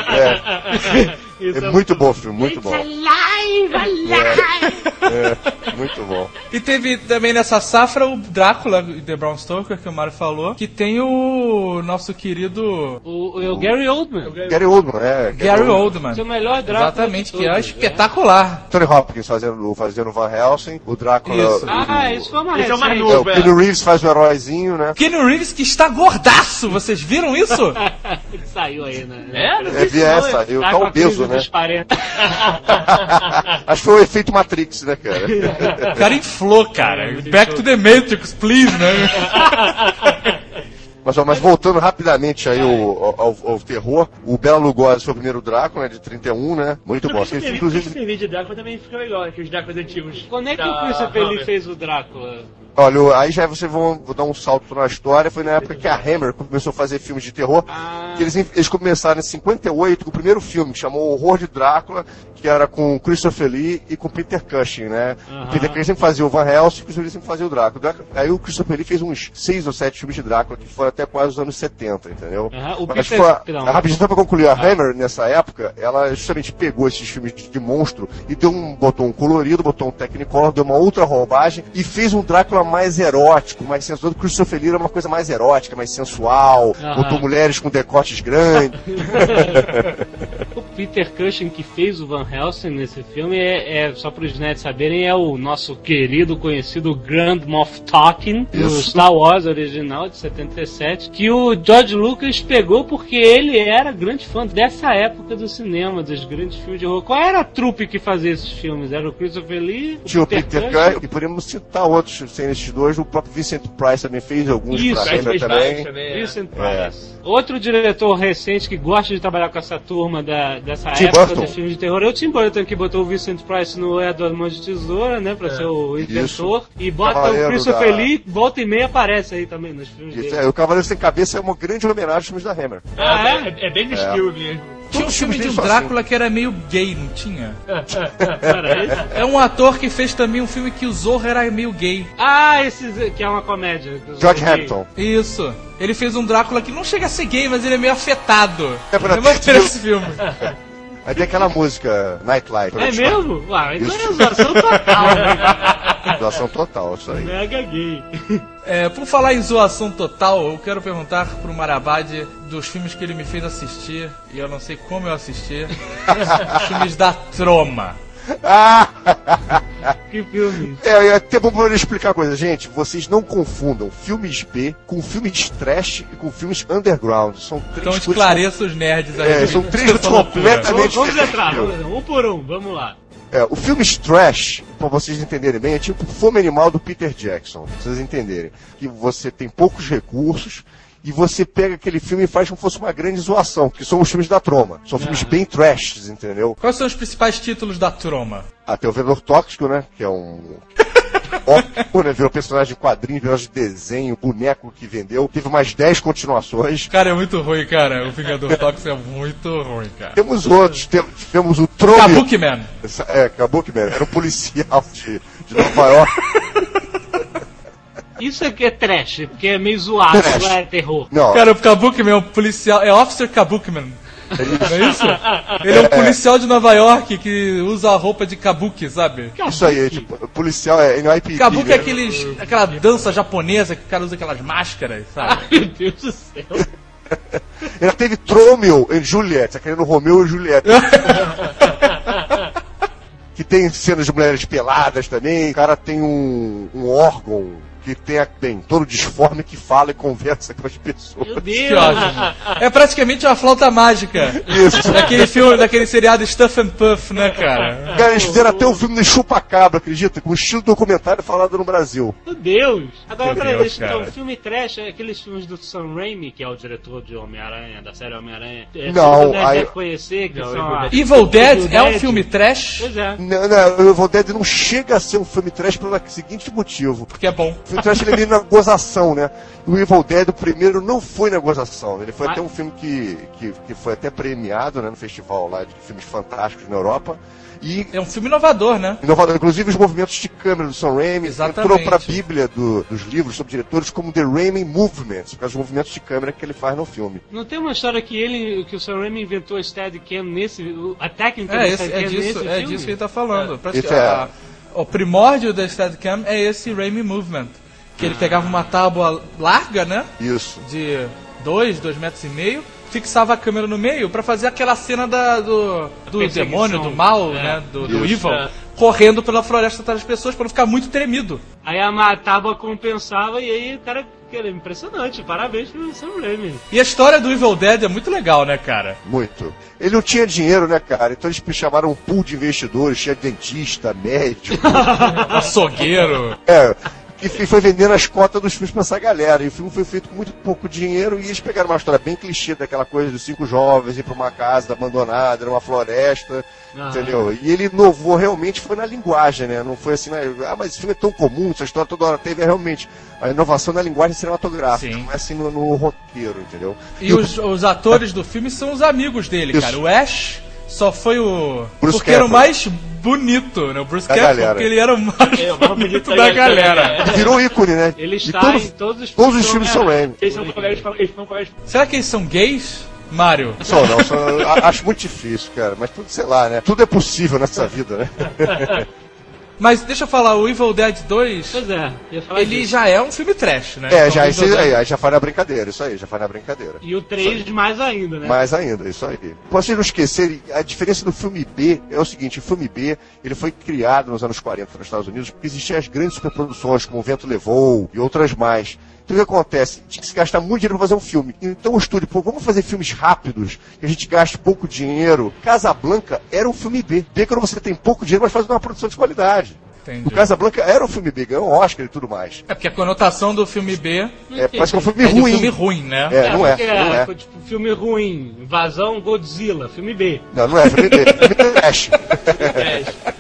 S2: É.
S5: Isso
S2: É muito bom o filme, muito bom. É, é, muito bom.
S4: E teve também nessa safra o Drácula, The Brown Stoker, que o Mário falou, que tem o nosso querido
S5: O, o, o Gary Oldman.
S2: Gary Oldman, é.
S4: Gary Oldman.
S5: Seu melhor Drácula
S4: Exatamente, que é
S5: todos,
S4: espetacular.
S2: Tony Hopkins fazendo, fazendo Van Helsing, o Drácula.
S4: Isso.
S2: o-
S5: Ah, isso foi uma
S3: Esse é o.
S2: É, o
S3: é.
S2: Keanu Reeves faz o heróizinho, né?
S4: Keanu Reeves que está gordaço, vocês viram isso?
S5: Ele saiu aí, né?
S3: É, não
S2: É, vi essa, eu
S5: Tá
S2: tá obeso,
S5: crise
S2: né?
S5: dos 40.
S2: Acho que foi o efeito Matrix, né, cara?
S4: O cara inflou, cara. Back to the Matrix, please, né?
S2: Mas, ó, mas voltando rapidamente aí ao, ao- ao terror, o Bela Lugosi foi o primeiro Drácula, né, de 31, né? Muito bom. Filme,
S3: Inclusive, esse de Drácula também fica legal, aqueles Dráculas antigos.
S5: Quando é que
S3: Da
S5: o Príncipe ele
S3: Hammer.
S5: fez o Drácula?
S2: Olha, aí já vocês vão vou dar um salto na história. Foi na época que a Hammer começou a fazer filmes de terror.
S5: Ah,
S2: Que eles, eles começaram em 58 com o primeiro filme, que chamou Horror de Drácula, que era com Christopher Lee e com Peter Cushing, né? O Peter Cushing sempre fazia o Van Helsing e o Christopher Lee sempre fazia o Drácula. Aí o Christopher Lee fez uns seis ou sete filmes de Drácula, que foram até quase os anos 70, entendeu?
S5: Aham, o
S2: Mas
S5: Peter-
S2: foi rapidinho só pra concluir, a Hammer, nessa época, ela justamente pegou esses filmes de, de monstro e deu um, botou um colorido, botou um Technicolor, deu uma outra roubagem e fez um Drácula mais erótico, mais sensual. O Christopher Lee era uma coisa mais erótica, mais sensual,
S5: Aham.
S2: botou mulheres com decotes grandes.
S5: Peter Cushing que fez o Van Helsing nesse filme é, é só para os nerds saberem, é o nosso querido, conhecido Grand Moff Tarkin do. Star Wars original de 77, que o George Lucas pegou porque ele era grande fã dessa época do cinema, dos grandes filmes de horror. Qual era a trupe que fazia esses filmes? Era o Christopher Lee,
S2: o Peter Cushing, e podemos citar outros sem esses dois, o próprio Vincent Price também fez alguns
S5: Isso,
S2: pra
S3: fez
S2: também.
S3: também. é.
S5: Vincent
S2: É.
S5: Price. Outro diretor recente que gosta de trabalhar com essa turma da, dessa
S2: Tim
S5: época
S2: Burton.
S5: filmes de terror é o Tim Burton, que botou o Vincent Price no Edward Mãos de Tesoura, né, pra ser o inventor.
S2: Isso.
S5: E bota
S2: Cavaleiro
S5: o Christopher
S2: da-
S5: Lee, volta e meia aparece aí também nos filmes
S2: Isso,
S5: dele.
S2: é, o Cavaleiro Sem Cabeça é uma grande homenagem aos filmes da Hammer.
S5: Ah,
S3: É, é, é bem no estilo mesmo.
S4: Tinha um filme de um Drácula que era meio gay, não tinha?
S5: Peraí.
S4: É um ator que fez também um filme que o Zorro era meio gay.
S5: Ah, esse que é uma comédia.
S2: George. Hampton.
S4: Isso. Ele fez um Drácula que não chega a ser gay, mas ele é meio afetado.
S2: É pra
S4: Eu vou
S2: ter-
S4: ver esse filme.
S2: Aí tem aquela música Nightlight.
S5: É mesmo? Ah, então é zoação total. né?
S2: Doação total, isso aí.
S5: Mega gay.
S4: É, por falar em zoação total, eu quero perguntar pro Marabade dos filmes que ele me fez assistir, e eu não sei como eu assisti, os filmes da Troma.
S2: Ah!
S5: Que filme.
S2: É, é até bom pra eu explicar uma coisa, gente. Vocês não confundam filmes B com filmes trash e com filmes underground. São três
S4: Então
S2: coisas.
S4: esclareça os nerds aí.
S2: É, são três completamente
S5: Vamos, vamos entrar, um por um, vamos lá.
S2: É, o filme trash, pra vocês entenderem bem, é tipo Fome Animal do Peter Jackson. Pra vocês entenderem. Que você tem poucos recursos e você pega aquele filme e faz como se fosse uma grande zoação, que são os filmes da Troma. São filmes bem trash, entendeu?
S4: Quais são os principais títulos da Troma?
S2: Até o Vendedor Tóxico, né? Que é um. Ótimo, né? Virou personagem de quadrinho, personagem de desenho, boneco que vendeu. Teve mais 10 continuações.
S4: Cara, é muito ruim, cara. O Vingador Tóxico é muito ruim, cara.
S2: Temos outros, tem- tivemos o Trome.
S4: Kabuki Man.
S2: É, Kabuki Man, era um policial de, de Nova York.
S5: Isso aqui é trash, porque é meio zoado,
S2: Trash.
S5: não é terror.
S2: Não,
S4: Cara, o Kabuki Man é um policial. É Officer Kabuki Man. Não é isso? Ele é um policial de Nova York que usa a roupa de Kabuki, sabe?
S2: isso aí, é, tipo, policial é NYPD.
S4: Kabuki
S2: né?
S4: é aqueles, aquela dança japonesa que o cara usa aquelas máscaras, sabe?
S5: Meu Deus do céu.
S2: Ela teve Tromeo e Juliette, tá querendo Romeu e Juliette. que tem cenas de mulheres peladas também. O cara tem um, um órgão que tem, bem, todo disforme que fala e conversa com as pessoas.
S5: Meu
S4: Que
S5: Deus.
S4: ótimo. É praticamente uma flauta mágica.
S2: Isso.
S4: Daquele filme, daquele seriado Stuff and Puff, né, cara?
S2: Cara, eles fizeram até um filme de chupa-cabra, acredita? Com estilo documentário falado no Brasil.
S5: Meu Deus. Agora,
S4: Meu
S5: peraí,
S4: Deus,
S5: deixa- então, filme trash é aqueles filmes do Sam Raimi, que é o diretor de Homem-Aranha, da série Homem-Aranha. É,
S2: Não, aí-
S5: deve conhecer, que
S3: Não,
S5: são a-
S4: Evil Dead
S5: Evil
S4: é um
S5: Dead.
S4: filme trash,
S5: Pois é.
S2: Não, não, o Evil Dead não chega a ser um filme trash pelo seguinte motivo.
S4: porque é bom.
S2: O filme trash ele é meio na gozação, né? O Evil Dead, o primeiro, não foi na gozação. Ele foi
S5: Ah.
S2: até um filme que, que, que foi até premiado né, no festival lá de filmes fantásticos na Europa. E
S4: É um filme inovador, né?
S2: inovador, inclusive os movimentos de câmera do Sam Raimi
S4: Exatamente.
S2: entrou para a bíblia do- dos livros sobre diretores como The Raimi por causa dos movimentos de câmera que ele faz no filme.
S5: Não tem uma história que ele, que o Sam Raimi inventou a Steadicam nesse, a técnica
S4: É,
S5: da
S4: esse, é, disso,
S5: nesse
S4: é
S5: filme?
S4: disso que ele tá falando. Que
S2: é-
S4: a- o primórdio da Steadicam é esse Raimi Movement. Que ele pegava uma tábua larga, né?
S2: Isso.
S4: De dois, dois metros e meio, fixava a câmera no meio pra fazer aquela cena da, do, do demônio, do mal,
S5: É.
S4: né? Do, do evil,
S5: É.
S4: correndo pela floresta atrás das pessoas pra não ficar muito tremido.
S5: Aí a tábua compensava e aí o cara, cara, impressionante, parabéns pro Sam Raimi.
S4: E a história do Evil Dead é muito legal, né, cara?
S2: Muito. Ele não tinha dinheiro, né, cara? Então eles chamaram um pool de investidores, tinha dentista, médico.
S4: Açougueiro.
S2: É, E foi vendendo as cotas dos filmes pra essa galera. E o filme foi feito com muito pouco dinheiro e eles pegaram uma história bem clichê daquela coisa dos cinco jovens ir pra uma casa abandonada, numa floresta,
S5: Ah.
S2: entendeu? E ele inovou realmente foi na linguagem, né? Não foi assim, né? ah, mas esse filme é tão comum, essa história toda hora teve é realmente a inovação na linguagem cinematográfica,
S4: Sim.
S2: não é assim no, no roteiro, entendeu?
S4: E os, os atores do filme são os amigos dele,
S2: Isso.
S4: cara. O Ash só foi o.
S2: Bruce
S4: porque era o
S2: Campbell.
S4: mais bonito, né? O Bruce Campbell,
S2: galera.
S4: porque ele era o mais
S3: É,
S4: bonito da galera.
S2: Virou ícone, né?
S5: Ele está
S2: todos-
S5: em todos os
S2: Todos os filmes são Raimi.
S3: Eles são colegas, eles são colegas.
S4: Será que eles são gays? Mário.
S2: Só não, só, acho muito difícil, cara. Mas tudo, sei lá, né? Tudo é possível nessa vida, né?
S4: Mas deixa eu falar, o Evil Dead 2,
S5: Pois é,
S4: ele
S5: disso.
S4: já é um filme trash, né?
S2: É,
S4: Então,
S2: já,
S4: o
S2: esse, aí, já faz na brincadeira, isso aí, já faz na brincadeira.
S5: E o 3 mais ainda, né?
S2: Mais ainda, isso aí. Pra vocês não esquecerem, a diferença do filme B é o seguinte, o filme B, ele foi criado nos anos 40 nos Estados Unidos, porque existiam as grandes superproduções, como O Vento Levou e outras mais. Então o que acontece? Tinha que se gastar muito dinheiro pra fazer um filme. Então o estúdio, pô, vamos fazer filmes rápidos, que a gente gaste pouco dinheiro. Casablanca era um filme B. B quando você tem pouco dinheiro, mas faz uma produção de qualidade.
S4: Entendi.
S2: O Casablanca era um filme B, ganhou um Oscar e tudo mais.
S4: É porque a conotação do filme B
S2: É, parece que é um filme
S4: é
S2: ruim.
S4: filme ruim, né?
S2: É, não é, não é.
S5: foi, tipo filme ruim, Invasão Godzilla, filme B.
S2: Não, não é filme B, é filme trash.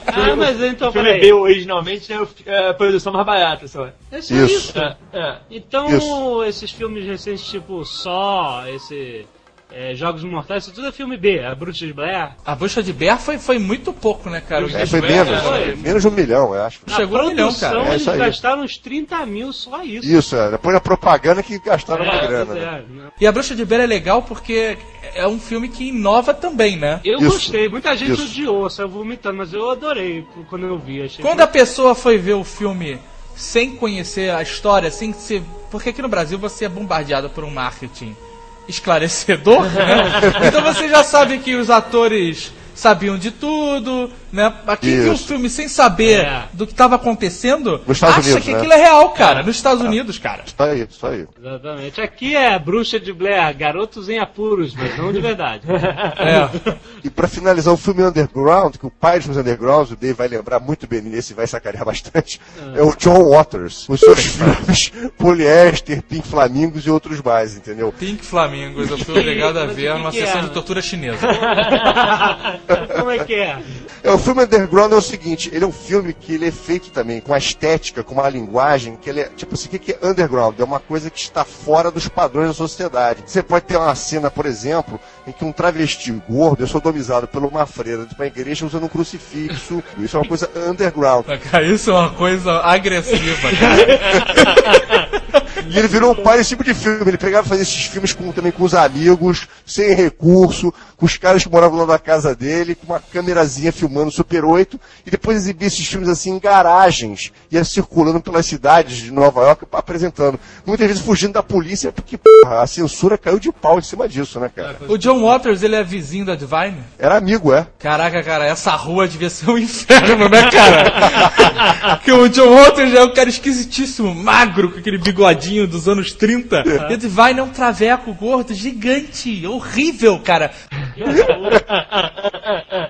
S5: Ah, mas então,
S3: O filme
S5: peraí.
S3: B originalmente é o- é a produção mais barata, só.
S5: É só
S2: Isso.
S5: isso.
S3: É, é.
S5: Então,
S2: Isso.
S5: esses filmes recentes, tipo Só, esse é, Jogos Mortais, isso tudo é filme B. A Bruxa de Blair.
S4: A bucha de Bear foi, foi muito pouco, né, cara?
S2: É, foi
S4: Blair,
S2: menos,
S5: foi.
S2: menos de um milhão, eu acho.
S4: Chegou
S5: a
S4: a um milhão, cara.
S2: É
S5: eles
S2: isso aí.
S5: gastaram uns 30 mil só isso.
S2: Isso, é. Depois da propaganda que gastaram uma grana. né?
S5: é, né?
S4: E a Bruxa de Bear é legal porque é um filme que inova também, né?
S5: Eu
S2: Isso.
S5: gostei, muita gente
S2: Isso.
S5: odiou, saiu vomitando, mas eu adorei quando eu vi. Achei
S4: Quando a pessoa foi ver o filme sem conhecer a história, sem ser. Porque aqui no Brasil você é bombardeado por um marketing esclarecedor, né? Então você já sabe que os atores sabiam de tudo, né? Aqui viu o filme sem saber
S5: É.
S4: do que estava acontecendo, acha
S2: Unidos,
S4: que
S2: né?
S4: aquilo é real, cara. Nos Estados Unidos, cara.
S2: Isso aí, isso aí.
S5: Exatamente. Aqui é Bruxa de Blair, garotos em apuros, mas não de verdade.
S4: É.
S2: E pra finalizar o filme Underground, que o pai dos filmes Underground, o Dave vai lembrar muito bem nesse e vai sacanear bastante, é o John Waters. Os seus filmes Poliéster, Pink Flamingos e outros mais, entendeu?
S4: Pink Flamingos, eu fui obrigado a ver
S5: que
S4: numa
S5: que
S4: sessão
S5: é?
S4: de tortura chinesa.
S5: Como é que é?
S2: É, o filme Underground é o seguinte, ele é um filme que ele é feito também com a estética, com uma linguagem, que ele é, tipo assim, o que é underground? É uma coisa que está fora dos padrões da sociedade. Você pode ter uma cena, por exemplo, em que um travesti gordo é sodomizado por uma freira de uma igreja usando um crucifixo. Isso é uma coisa underground.
S4: Isso é uma coisa agressiva, cara.
S2: E ele virou um pai desse tipo de filme. Ele pegava e fazia esses filmes com, também com os amigos, sem recurso, com os caras que moravam lá na casa dele, com uma câmerazinha filmando Super 8, e depois exibia esses filmes assim em garagens, ia circulando pelas cidades de Nova York apresentando. Muitas vezes fugindo da polícia, porque porra, a censura caiu de pau em cima disso, né, cara?
S4: O John Waters, ele é vizinho da Divine?
S2: Era amigo, é.
S4: Caraca, cara, essa rua devia ser um inferno, né, cara? Porque o John Waters é um cara esquisitíssimo, magro, com aquele bigodinho dos anos 30. E a Divine é um traveco gordo, gigante, horrível, cara.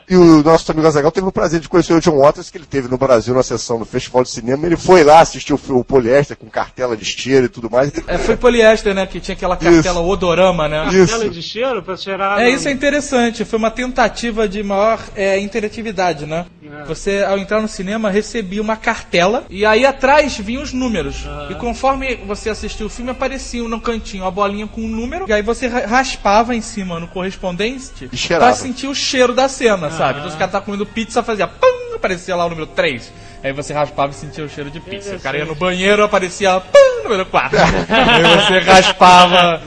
S2: E o nosso amigo Azagal teve o prazer de conhecer o John Waters, que ele teve no Brasil na sessão do Festival de Cinema. Ele foi lá assistir o, o Poliéster com cartela de cheiro e tudo mais.
S4: É, foi poliéster, né, que tinha aquela cartela odorama, né?
S2: Isso.
S5: Tela de cheiro pra cheirar.
S4: É, isso é interessante. Foi uma tentativa de maior é, interatividade, né? Você, ao entrar no cinema, recebia uma cartela e aí atrás vinham os números. E conforme você assistia o filme, aparecia no cantinho a bolinha com um número. E aí você ra- raspava em cima no correspondente pra sentir o cheiro da cena, sabe? Então, se o cara tá comendo pizza, fazia pum, aparecia lá o número 3. Aí você raspava e sentia o cheiro de pizza. O cara ia no banheiro, aparecia pum, número 4. aí você raspava.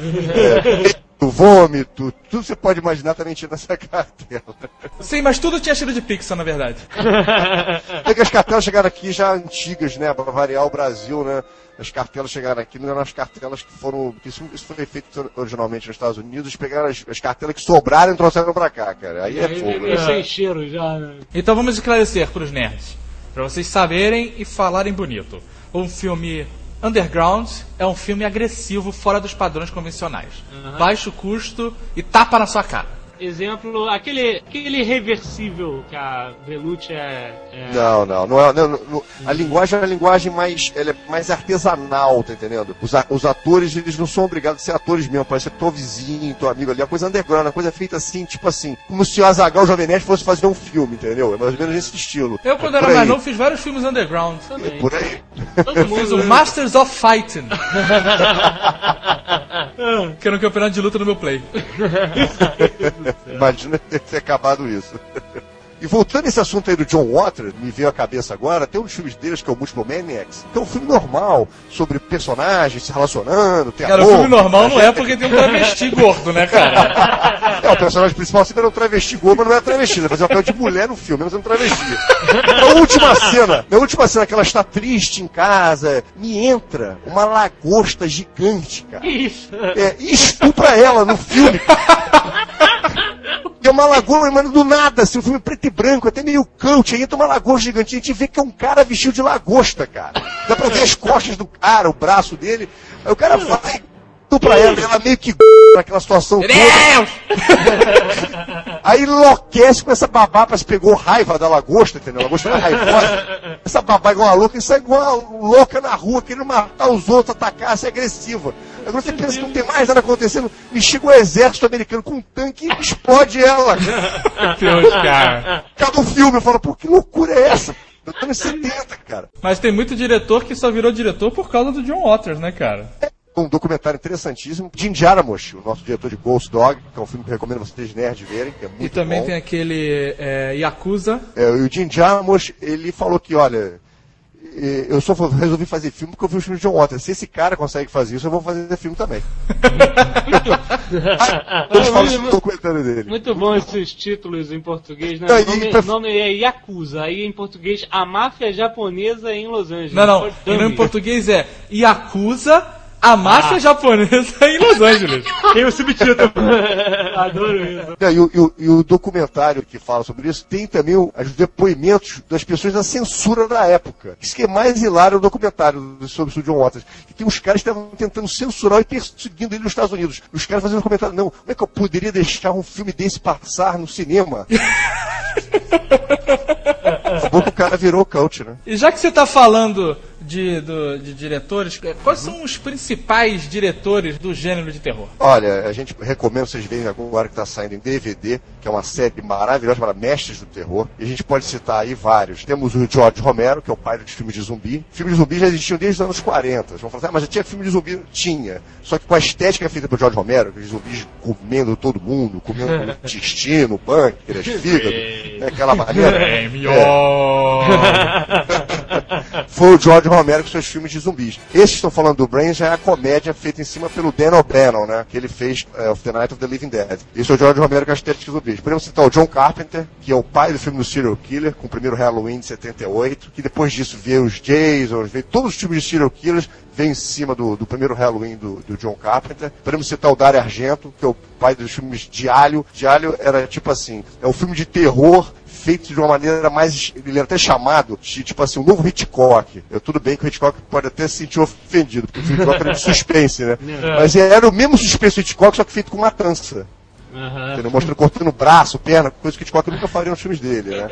S2: O vômito, tudo você pode imaginar também tinha nessa cartela.
S4: Sim, mas tudo tinha cheiro de pizza, na verdade.
S2: É que as cartelas chegaram aqui já antigas, né? Pra variar o Brasil, né? As cartelas chegaram aqui, não eram as cartelas que foram. que Isso, isso foi feito originalmente nos Estados Unidos, pegaram as, as cartelas que sobraram e trouxeram pra cá, cara. Aí é
S5: Aí
S2: fogo.
S5: veio
S2: né?
S5: sem cheiro já, né?
S4: Então vamos esclarecer pros nerds, pra vocês saberem e falarem bonito. Um filme underground é um filme agressivo fora dos padrões convencionais. Baixo custo e tapa na sua cara.
S5: Exemplo, aquele, aquele reversível que a Velucci é. é-
S2: Não, não, não é. não, não, a linguagem é uma linguagem mais, ela é mais artesanal, tá entendendo? Os, a- os atores, eles não são obrigados a ser atores mesmo, pode ser teu vizinho, teu amigo ali, a coisa underground, a coisa feita assim, tipo assim, como se o Azagal Jovem Nerd fosse fazer um filme, entendeu? É mais ou menos esse estilo.
S4: Eu, quando
S2: É
S4: era mais novo, fiz vários filmes underground.
S5: Também.
S2: Por aí.
S4: Eu fiz o. Masters of Fighting. que era um campeonato de luta no meu play.
S2: Imagina ter, acabado isso. E voltando a esse assunto aí do John Waters, me veio à cabeça agora, tem um dos filmes deles que é o Multiple Maniacs, que é um filme normal, sobre personagens se relacionando, tem
S4: Cara, o filme normal não é porque tem um travesti gordo, né, cara?
S2: É, o personagem principal sempre era um travesti gordo, mas não era travesti, ele fazia o papel de mulher no filme, mas era um travesti. Na última cena, na última cena que ela está triste em casa, me entra uma lagosta gigante, cara.
S5: Isso.
S2: É, e estupra ela no filme. É uma lagoa, mano, do nada, assim, um filme preto e branco, até meio cult, aí entra uma lagosta gigante, a gente vê que é um cara vestido de lagosta, cara. Dá pra ver as costas do cara, o braço dele, aí o cara vai, estupra ela, ela meio que naquela situação! Aí enlouquece com essa babá, parece que pegou raiva da lagosta, entendeu? A lagosta tá raivosa. Essa babá igual uma louca, e sai igual uma louca na rua, querendo matar os outros, atacar, ser agressiva. Agora você pensa que não tem mais nada acontecendo, e chega o exército americano com um tanque e explode ela.
S4: Deus, cara.
S2: Cada um filme, eu falo, pô, que loucura é essa? Eu tô nos 70, cara.
S4: Mas tem muito diretor que só virou diretor por causa do John Waters, né, cara?
S2: Um documentário interessantíssimo. Jim Jarmusch, o nosso diretor de Ghost Dog, que é um filme que eu recomendo vocês nerds verem, que é muito
S4: E também
S2: bom.
S4: tem aquele é, Yakuza.
S2: É, e o Jim Jarmusch, ele falou que, olha, eu só resolvi fazer filme porque eu vi o filme de John Waters. Se esse cara consegue fazer isso, eu vou fazer filme também. eu falo isso no documentário dele.
S5: Muito bom esses títulos em português, né?
S2: Não,
S5: O nome,
S2: pra-
S5: nome é Yakuza, aí em português, a máfia japonesa em Los Angeles.
S4: Não, não.
S5: Dummy.
S4: E no em português é Yakuza, a máfia japonesa em Los Angeles.
S3: Tem o subtítulo. Adoro isso.
S2: É, E, o, e o- e o documentário que fala sobre isso tem também os depoimentos das pessoas da censura da época. Isso que é mais hilário o documentário do- sobre o John Waters. Que tem uns caras que estavam tentando censurar e perseguindo ele nos Estados Unidos. Os caras fazendo comentário, não, como é que eu poderia deixar um filme desse passar no cinema? Acabou que o cara virou coach, né?
S4: E já que você tá falando de, do- de diretores, é, quais são os principais diretores do gênero de terror?
S2: Olha, a gente recomenda vocês verem agora que está saindo em DVD, que é uma série maravilhosa chamada Mestres do Terror. E a gente pode citar aí vários. Temos o George Romero, que é o pai dos filmes de zumbi. Filmes de zumbi já existiam desde os anos 40. Vocês vão falar assim, ah, mas já tinha filme de zumbi? Tinha. Só que com a estética feita pelo George Romero, aqueles zumbis comendo todo mundo, comendo o intestino, o pâncreas, fígado, né, aquela maneira.
S4: É.
S2: Foi o George Romero com seus filmes de zumbis. Esses que estão falando do Brain já é a comédia feita em cima pelo Dan O'Bannon, né? Que ele fez é, the Night of the Living Dead. Esse é o George Romero com as estética de zumbis. Podemos citar o John Carpenter, que é o pai do filme do Serial Killer, com o primeiro Halloween de 78, que depois disso veio os Jasons, veio todos os filmes de Serial Killers, vem em cima do, do primeiro Halloween do, do John Carpenter. Podemos citar o Dario Argento, que é o pai dos filmes. De Alho era tipo assim, é um filme de terror feito de uma maneira mais. Ele era até chamado de, tipo assim, um novo Hitchcock. Eu, tudo bem que o Hitchcock pode até se sentir ofendido, porque o Hitchcock era de suspense, né? Mas era o mesmo suspense do Hitchcock, só que feito com matança. Entendeu? Mostrando cortando braço, perna, coisa que o Hitchcock nunca faria nos filmes dele, né?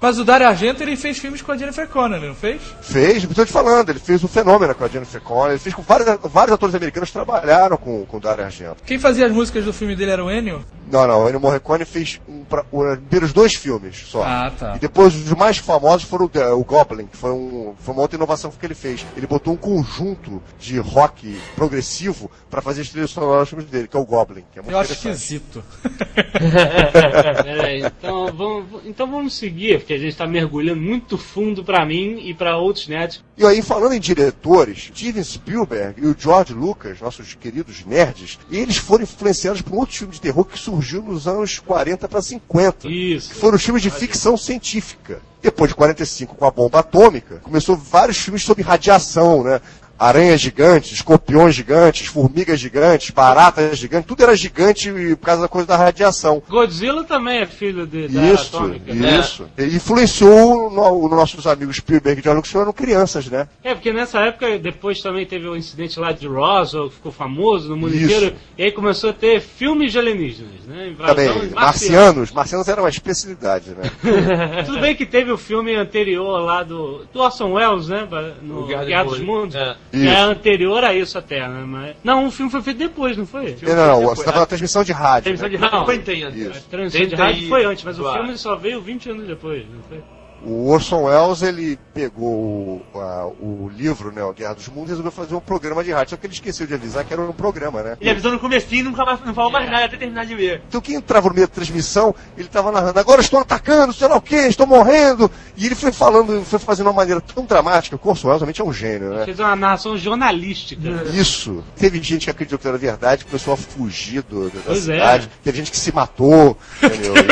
S4: Mas o Dario Argento ele fez filmes com a Jennifer Connelly, não fez?
S2: Fez, estou te falando, ele fez o fenômeno com a Jennifer Connelly, ele fez com vários, vários atores americanos que trabalharam com, com o Dario Argento.
S4: Quem fazia as músicas do filme dele era o Ennio?
S2: Não, não, o Ennio Morricone fez um, pra, os primeiros dois filmes só.
S4: Ah, tá.
S2: E depois os mais famosos foram o, o Goblin, que foi, um, foi uma outra inovação que ele fez. Ele botou um conjunto de rock progressivo para fazer as trilhas sonoras filmes dele, que é o Goblin, que é muito
S4: Eu acho esquisito.
S5: Peraí, então vamos, então vamos seguir, porque a gente tá mergulhando muito fundo pra mim e pra outros nerds.
S2: E aí, falando em diretores, Steven Spielberg e o George Lucas, nossos queridos nerds, eles foram influenciados por um outro filme de terror que surgiu nos anos 40 para 50.
S5: Isso.
S2: que foram filmes de ficção científica. Depois de 45, com a bomba atômica, começou vários filmes sobre radiação, né? Aranhas gigantes, escorpiões gigantes, formigas gigantes, baratas gigantes, tudo era gigante por causa da coisa da radiação.
S5: Godzilla também é filho de, da
S2: Isso,
S5: atômica. né?
S2: isso. E Influenciou no- os nossos amigos Spielberg e John Lucas, que eram crianças, né?
S5: É, porque nessa época, depois também teve o incidente lá de Roswell, que ficou famoso no mundo
S2: Isso.
S5: inteiro, e aí começou a ter filmes de alienígenas, né? Invasão
S2: Também,
S5: marciana.
S2: marcianos. Marcianos era uma especialidade, né?
S5: Tudo bem que teve o filme anterior lá do, do Orson Welles, né? No
S3: O Guerra
S5: Guerra,
S3: dos
S5: dos
S3: Mundos.
S5: Mundos.
S3: É.
S5: Que é
S2: Isso.
S5: anterior a isso até, né? Mas... Não, o filme foi feito depois, não foi?
S2: Não, não, não, você estava na transmissão de rádio.
S3: Transmissão
S2: né?
S3: de rádio
S5: Não.
S3: foi tem antes.
S2: Isso.
S5: A transição de
S3: 30
S5: rádio foi antes, mas o
S3: Claro.
S5: filme só veio 20 anos depois, não foi?
S2: O Orson Welles, ele pegou o, a- o livro, né, o Guerra dos Mundos, e resolveu fazer um programa de rádio. Só que ele esqueceu de avisar que era um programa, né?
S3: Ele avisou no comecinho e nunca mais, não falou mais nada até terminar de ver.
S2: Então quem entrava no meio da transmissão, ele estava narrando, agora estou atacando, sei lá o quê, estou morrendo. E ele foi falando, foi fazendo de uma maneira tão dramática, que o Orson Welles realmente é um gênio, né?
S5: Fez uma narração jornalística.
S2: Isso. Teve gente que acreditou que era verdade, começou a fugir do, da
S5: Pois é.
S2: cidade. Teve gente que se matou, entendeu?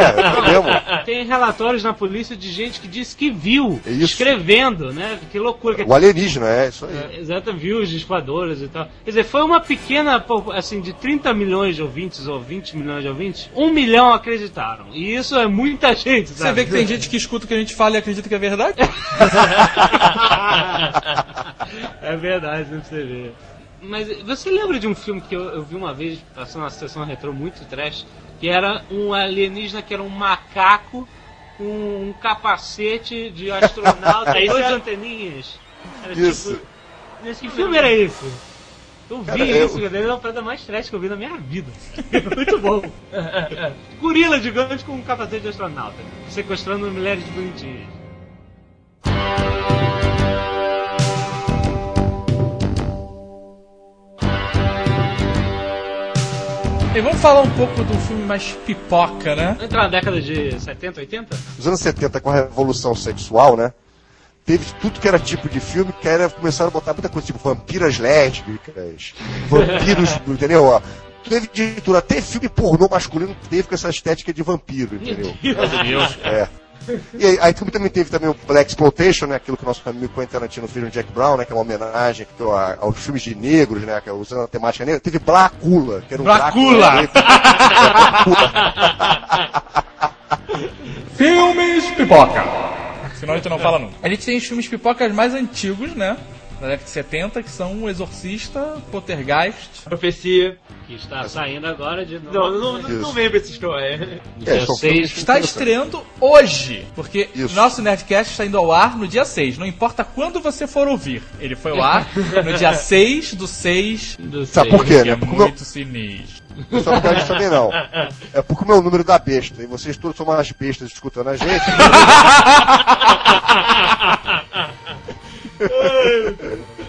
S2: É, é mesmo.
S5: Tem relatórios na polícia de gente que disse que viu,
S2: isso.
S5: escrevendo, né? Que loucura. Que
S2: O alienígena, é isso aí.
S5: É, Exato, viu os disparadores e tal. Quer dizer, foi uma pequena, assim, de 30 milhões de ouvintes ou 20 milhões de ouvintes, um milhão acreditaram. E isso é muita gente,
S4: Você
S5: sabe?
S4: vê que tem gente que escuta o que a gente fala e acredita que é verdade?
S5: é verdade, não você vê. Mas você lembra de um filme que eu, eu vi uma vez, passando na sessão retrô muito trash, que era um alienígena que era um macaco com um capacete de astronauta e duas anteninhas. Era
S2: Isso.
S5: tipo. Nesse que filme era esse? Eu vi
S2: Cara, eu-
S5: isso, cara, era a parada mais trash que eu vi na minha vida. Muito bom. Gorila gigante com um capacete de astronauta, sequestrando mulheres bonitinhas.
S4: E vamos falar um pouco do filme mais pipoca, né?
S5: Entrar na década de 70, 80?
S2: Nos anos 70, com a revolução sexual, né? Teve tudo que era tipo de filme, que era começaram a botar muita coisa, tipo vampiras lésbicas, vampiros, entendeu? Ó, Teve de tudo, até filme pornô masculino teve com essa estética de vampiro, entendeu? É. E aí, aí também, também teve também o Black Exploitation, né? Aquilo que o nosso amigo Quentin Tarantino fez no Jack Brown, né? Que é uma homenagem a- aos filmes de negros, né? Que, é usando a temática negra. Teve Blacula, que era um
S4: Blacula!
S2: Drácula.
S4: Filmes pipoca. Senão a gente não fala nunca. A gente tem os filmes pipocas mais antigos, né? Da década de 70, que são O Exorcista, Poltergeist.
S3: Profecia.
S5: Que está saindo agora de novo.
S3: Não, não, não, não lembro essa história.
S2: É,
S5: Dia
S2: são
S5: seis.
S2: filmes
S4: Está estreando hoje, porque
S2: Isso.
S4: nosso Nerdcast está indo ao ar no dia 6. Não importa quando você for ouvir. Ele foi ao ar no dia 6 do 6,
S5: Do
S2: Sabe
S5: seis.
S2: por quê,
S4: que é
S2: né? Porque o meu-
S4: muito sinistro.
S2: Só por causa disso também não. É porque o meu número da besta. E vocês todos são umas bestas escutando a gente.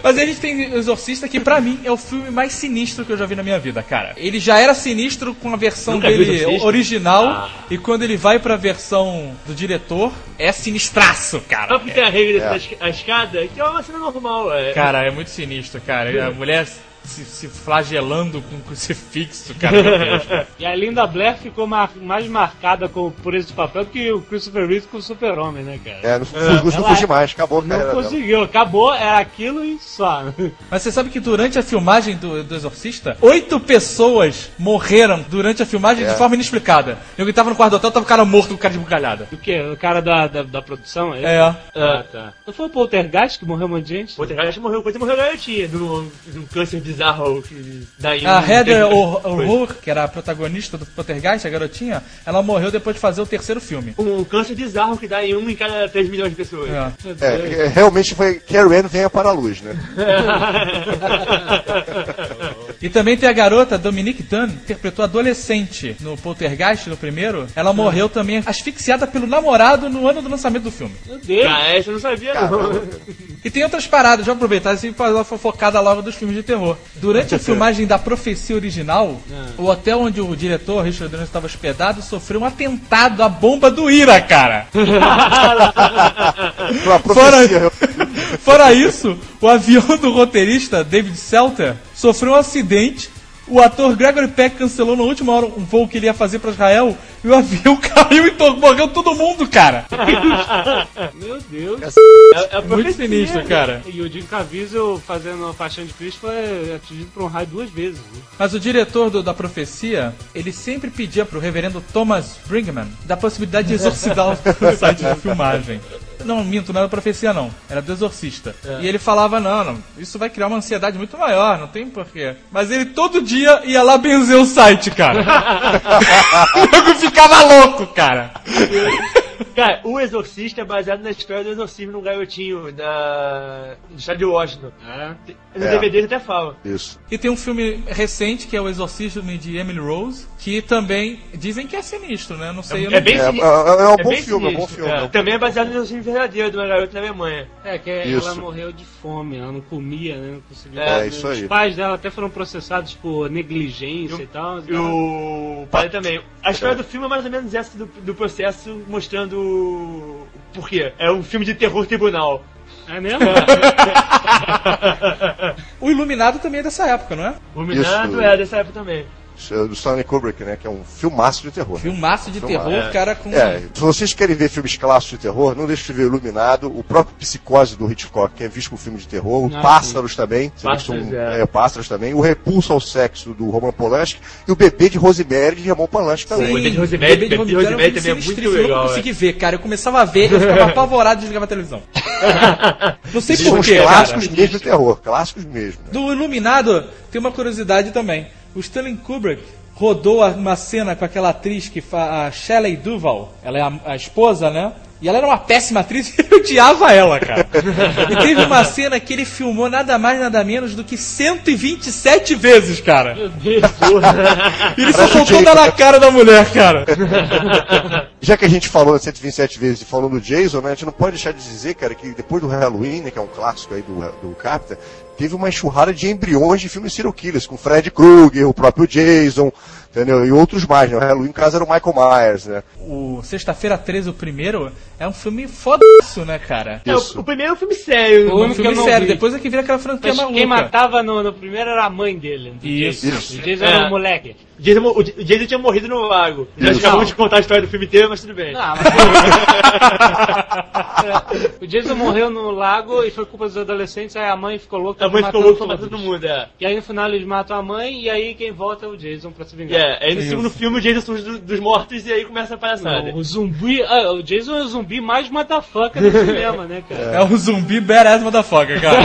S4: Mas a gente tem o Exorcista, que pra mim é o filme mais sinistro que eu já vi na minha vida, cara. Ele já era sinistro com a versão
S3: Nunca
S4: dele original,
S3: Ah.
S4: e quando ele vai pra versão do diretor, é sinistraço, cara.
S3: Só porque tem a regra
S2: É.
S3: da escada, que é uma cena normal, é.
S4: Cara, é muito sinistro, cara. E A mulher se, se flagelando com um crucifixo, cara.
S5: E a Linda Blair ficou mar- mais marcada com, por esse papel do que o Christopher Reeve com o Super-Homem, né, cara?
S2: É, não, fugiu, não
S5: ela-
S2: fugiu mais, acabou
S5: Não
S2: carreira dela.
S5: conseguiu, acabou, era aquilo e só.
S4: Mas você sabe que durante a filmagem do, do Exorcista, oito pessoas morreram durante a filmagem
S2: É.
S4: de forma inexplicada. Eu que tava no quarto do hotel, tava o cara morto com o cara de bugalhada.
S5: O que? O cara da, da, da produção? É.
S4: É.
S5: Ah, tá. Não foi o Poltergeist que morreu um monte de gente?
S3: O Poltergeist morreu, quase morreu a garotinha, num, num câncer bizarro que daí.
S4: A Heather. O'Rourke, que era a protagonista do Poltergeist, a garotinha, ela morreu depois de fazer o terceiro filme.
S3: Um câncer bizarro que dá em um em cada 3 milhões de pessoas.
S4: É.
S2: É, é, realmente foi Carrie Ann venha para a luz, né?
S4: E também tem a garota Dominique Dunn, que interpretou adolescente no Poltergeist, no primeiro. Ela morreu também asfixiada pelo namorado no ano do lançamento do filme.
S5: Meu Deus!
S3: Ah, essa eu não sabia, não.
S4: E tem outras paradas, já aproveitar assim fazer uma fofocada logo dos filmes de terror. Durante a filmagem da Profecia original, o hotel onde o diretor Richard Donner estava hospedado sofreu um atentado à bomba do Ira, cara.
S2: Profecia.
S4: Fora isso, o avião do roteirista, David Selter, sofreu um acidente O ator Gregory Peck cancelou na última hora um voo que ele ia fazer pra Israel e o avião caiu e morreu todo mundo, cara.
S5: Meu Deus.
S3: É, é a
S4: Muito sinistro,
S3: né?
S4: cara.
S5: E o Jim Caviezel fazendo a Paixão de Cristo foi atingido por um raio duas vezes. né?
S4: Mas o diretor do- da profecia, ele sempre pedia pro reverendo Thomas Brinkman da possibilidade de exorcidar o o site de filmagem. Não, minto, não era profecia não, era do exorcista. E ele falava, não, não, isso vai criar uma ansiedade muito maior, não tem porquê. Mas ele todo dia ia lá benzer o site, cara. o nego ficava louco, cara.
S3: Cara, o Exorcista é baseado na história do exorcismo de um garotinho da... do estado de Washington.
S5: É.
S3: No
S2: É.
S3: DVD ele até fala.
S2: Isso.
S4: E tem um filme recente que é o Exorcismo de Emily Rose, que também dizem que é sinistro, né? Não sei, eu
S3: É
S4: não
S3: bem
S2: É, é,
S3: sinistro.
S2: é um bom
S3: bem
S2: filme, é um bom
S3: sinistro,
S2: filme.
S3: é.
S2: é um-
S3: Também é baseado no exorcismo verdadeiro de uma garota na Alemanha.
S5: É, que
S2: Isso.
S5: ela morreu de fome, ela não comia, né? Não conseguia.
S3: É,
S2: isso
S5: Os
S2: aí.
S5: pais dela até foram processados por negligência e, tal.
S3: E o padre também. A história do filme é mais ou menos essa do, do processo, mostrando o porquê. É um filme de terror tribunal.
S5: É mesmo?
S4: O Iluminado também é dessa época, não é?
S3: O Minado
S2: Isso.
S3: é dessa época também.
S2: É do Stanley Kubrick, né? Que é um filmaço de terror.
S4: Filmaço de
S2: Filmaço.
S4: terror,
S3: É.
S4: cara com.
S2: É, se vocês querem ver filmes clássicos de terror, não deixe de ver Iluminado, o próprio Psicose do Hitchcock, que é visto como filme de terror, o
S5: Ah,
S2: Pássaros também, vê que
S3: Pássaros,
S2: são-
S3: é.
S2: é, Pássaros também, o Repulso ao Sexo do Roman Polanski e o Bebê de Rosemary de Roman Polanski também.
S3: Sim. Bebê de Rosemary-
S4: Bebê de
S3: Bebê de
S4: Rosemary
S3: Rosemary
S4: um
S3: também é muito
S4: sinistríssimo, Eu
S3: legal,
S4: não consegui ver, cara. Eu começava a ver, eu ficava apavorado e desligava a televisão. Não sei porquê, cara.
S2: clássicos mesmo de terror, clássicos mesmo. né?
S4: Do Iluminado, tem uma curiosidade também. O Stanley Kubrick rodou uma cena com aquela atriz que a Shelley Duvall. Ela é a, a esposa, né? E ela era uma péssima atriz e ele odiava ela, cara. E teve uma cena que ele filmou nada mais, nada menos do que 127 vezes, cara.
S5: Meu Deus.
S4: E ele só soltou dar na cara da mulher, cara.
S2: Já que a gente falou 127 vezes e falou do Jason, né, a gente não pode deixar de dizer, cara, que depois do Halloween, né, que é um clássico aí do, do Carpenter, teve uma enxurrada de embriões de filmes serial killers, com Fred Krueger, o próprio Jason, entendeu? E outros mais, né? O Halloween, no caso, era o Michael Myers, né?
S4: O Sexta-feira 13, o primeiro, é um filme fodaço, né, cara?
S3: É, o,
S2: Isso.
S3: o primeiro é um filme sério.
S5: O
S4: Um
S5: único que
S4: filme sério,
S5: vi.
S4: depois é que vira aquela franquia
S5: Mas
S4: maluca.
S5: quem matava no, no primeiro era a mãe dele.
S4: Isso.
S5: Jason.
S2: Isso.
S5: O Jason
S3: É.
S5: era um moleque.
S3: O Jason, o Jason tinha morrido no lago. Já acabamos de contar a história do filme inteiro, mas tudo bem.
S5: Não, mas... o Jason morreu no lago e foi culpa dos adolescentes, aí a mãe ficou louca.
S3: a mãe ficou louca todo mundo, é.
S5: E aí no final eles matam a mãe e aí quem volta é o Jason pra se vingar.
S3: É, aí no
S4: Isso.
S3: segundo filme o Jason surge do- dos mortos e aí começa a palhaçada.
S5: Não, o zumbi. ah, o Jason é o zumbi mais motherfucker do cinema, né, cara?
S4: É o zumbi badass motherfucker, cara.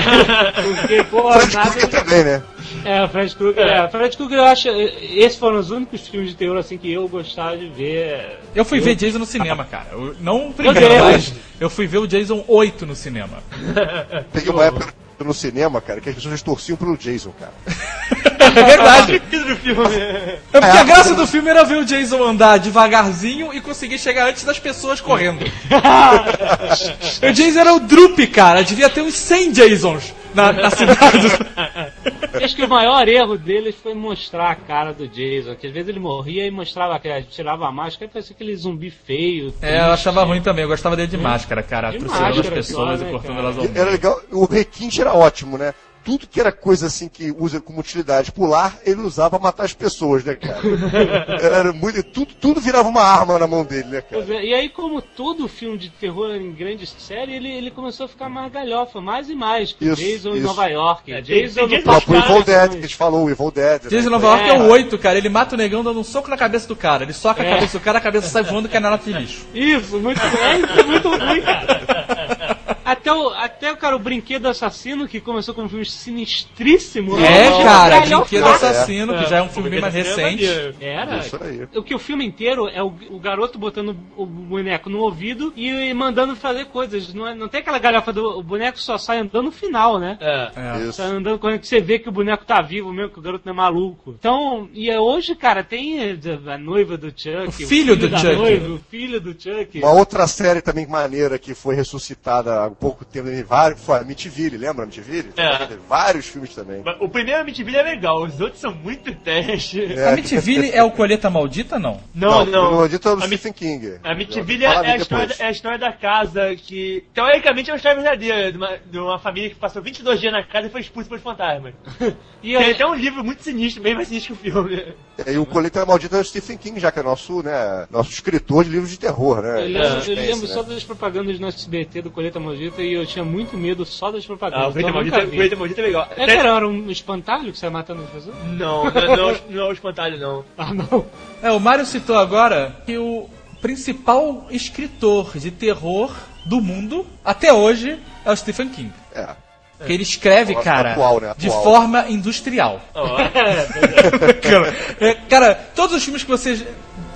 S5: Porque, porra,
S2: Fred
S5: nada.
S2: Krueger também, né?
S5: É, o Fred Krueger. É. o Fred Krueger, eu acho. Esses foram os únicos filmes de terror assim que eu gostava de ver.
S4: Eu fui ver Jason no cinema, cara. Eu- não o primeiro,
S5: Eu
S4: mas eu fui ver o Jason 8 no cinema.
S2: Teve uma época no cinema, cara, que as pessoas torciam pelo Jason, cara.
S4: É verdade. É porque a graça do filme era ver o Jason andar devagarzinho e conseguir chegar antes das pessoas correndo. o Jason era o Droop, cara. Devia ter uns 100 Jasons na, na cidade.
S5: Acho que o maior erro deles foi mostrar a cara do Jason. Que às vezes ele morria e mostrava, que tirava a máscara e parecia aquele zumbi feio.
S4: É, eu achava ruim também. Eu gostava dele de máscara, cara.
S5: De
S4: Trucidando as pessoas
S5: só,
S4: e
S5: né,
S4: cortando
S5: cara?
S4: elas ao
S2: Era legal, o requinte era ótimo, né? Tudo que era coisa assim que usa como utilidade pular, ele usava pra matar as pessoas, né, cara? Era muito, tudo, tudo virava uma arma na mão dele, né, cara?
S5: É, E aí, como todo filme de terror em grande série, ele, ele começou a ficar mais galhofa, mais e mais.
S2: Isso,
S5: Jason em
S2: isso.
S5: Nova York.
S3: É, tem-
S5: Jason
S3: tem
S5: no
S3: Jason
S2: O
S5: Parque
S2: próprio
S5: das
S2: Evil Dead, que a gente falou, o Evil Dead. né?
S4: Jason em Nova York é
S5: É.
S4: o 8, cara. Ele mata o negão dando um soco na cabeça do cara. Ele soca a
S5: É.
S4: cabeça do cara, a cabeça sai voando canela de lixo.
S5: Isso, muito, é, isso é muito ruim, cara. Até o, até o cara, o brinquedo assassino, que começou como um filme sinistríssimo.
S4: É,
S5: né?
S4: cara. Brinquedo Assassino, que já é um
S3: O
S4: filme bem mais
S3: é
S4: recente.
S5: Era.
S2: Isso aí.
S5: O que o filme inteiro é o, o garoto botando o boneco no ouvido e, e mandando fazer coisas. Não, é- não tem aquela galhofa do o boneco só sai andando no final, né?
S3: É.
S4: É.
S2: Isso.
S5: Sai andando quando você vê que o boneco tá vivo mesmo, que o garoto não é maluco. Então, e é hoje, cara, tem a noiva do Chuck,
S4: O filho do
S5: da
S4: Chuck.
S5: noiva, o filho do Chuck.
S2: Uma outra série também maneira que foi ressuscitada pouco que teve vários. Foi a Amityville, lembra a Amityville?
S3: É.
S2: Teve vários filmes também.
S3: Mas O primeiro Amityville é legal, os outros são muito trash.
S2: É,
S4: A Amityville é o Colheita Maldita, não?
S3: Não, não.
S2: O maldito é do
S3: A Mi-
S2: Stephen King.
S3: A Amityville
S2: Fala
S3: é a, história, é a história da casa que, teoricamente, é uma história verdadeira de uma, de uma família que passou 22 dias na casa e foi expulsa pelos fantasmas.
S5: E
S3: Tem até um livro muito sinistro, bem mais sinistro que o filme.
S2: E o Colheita Maldita é o Stephen King, já que é nosso, né, nosso escritor de livros de terror, né?
S5: eu lembro, eu lembro
S2: né?
S5: só das propagandas no SBT do Colheita Maldita e eu tinha muito medo só das propagandas.
S3: Ah, o Colheita Maldita. Colheita Maldita é legal.
S5: É que era, era um espantalho que você ia matando as pessoas?
S3: Não, não, não, não é o espantalho, não.
S5: Ah, não.
S4: É, o Mário citou agora que o principal escritor de terror do mundo, até hoje, é o Stephen King.
S2: É.
S4: Que ele escreve,
S2: Atual,
S4: cara,
S2: atual, né?
S4: de
S2: Atual.
S4: forma industrial. Cara, é, cara, todos os filmes que vocês.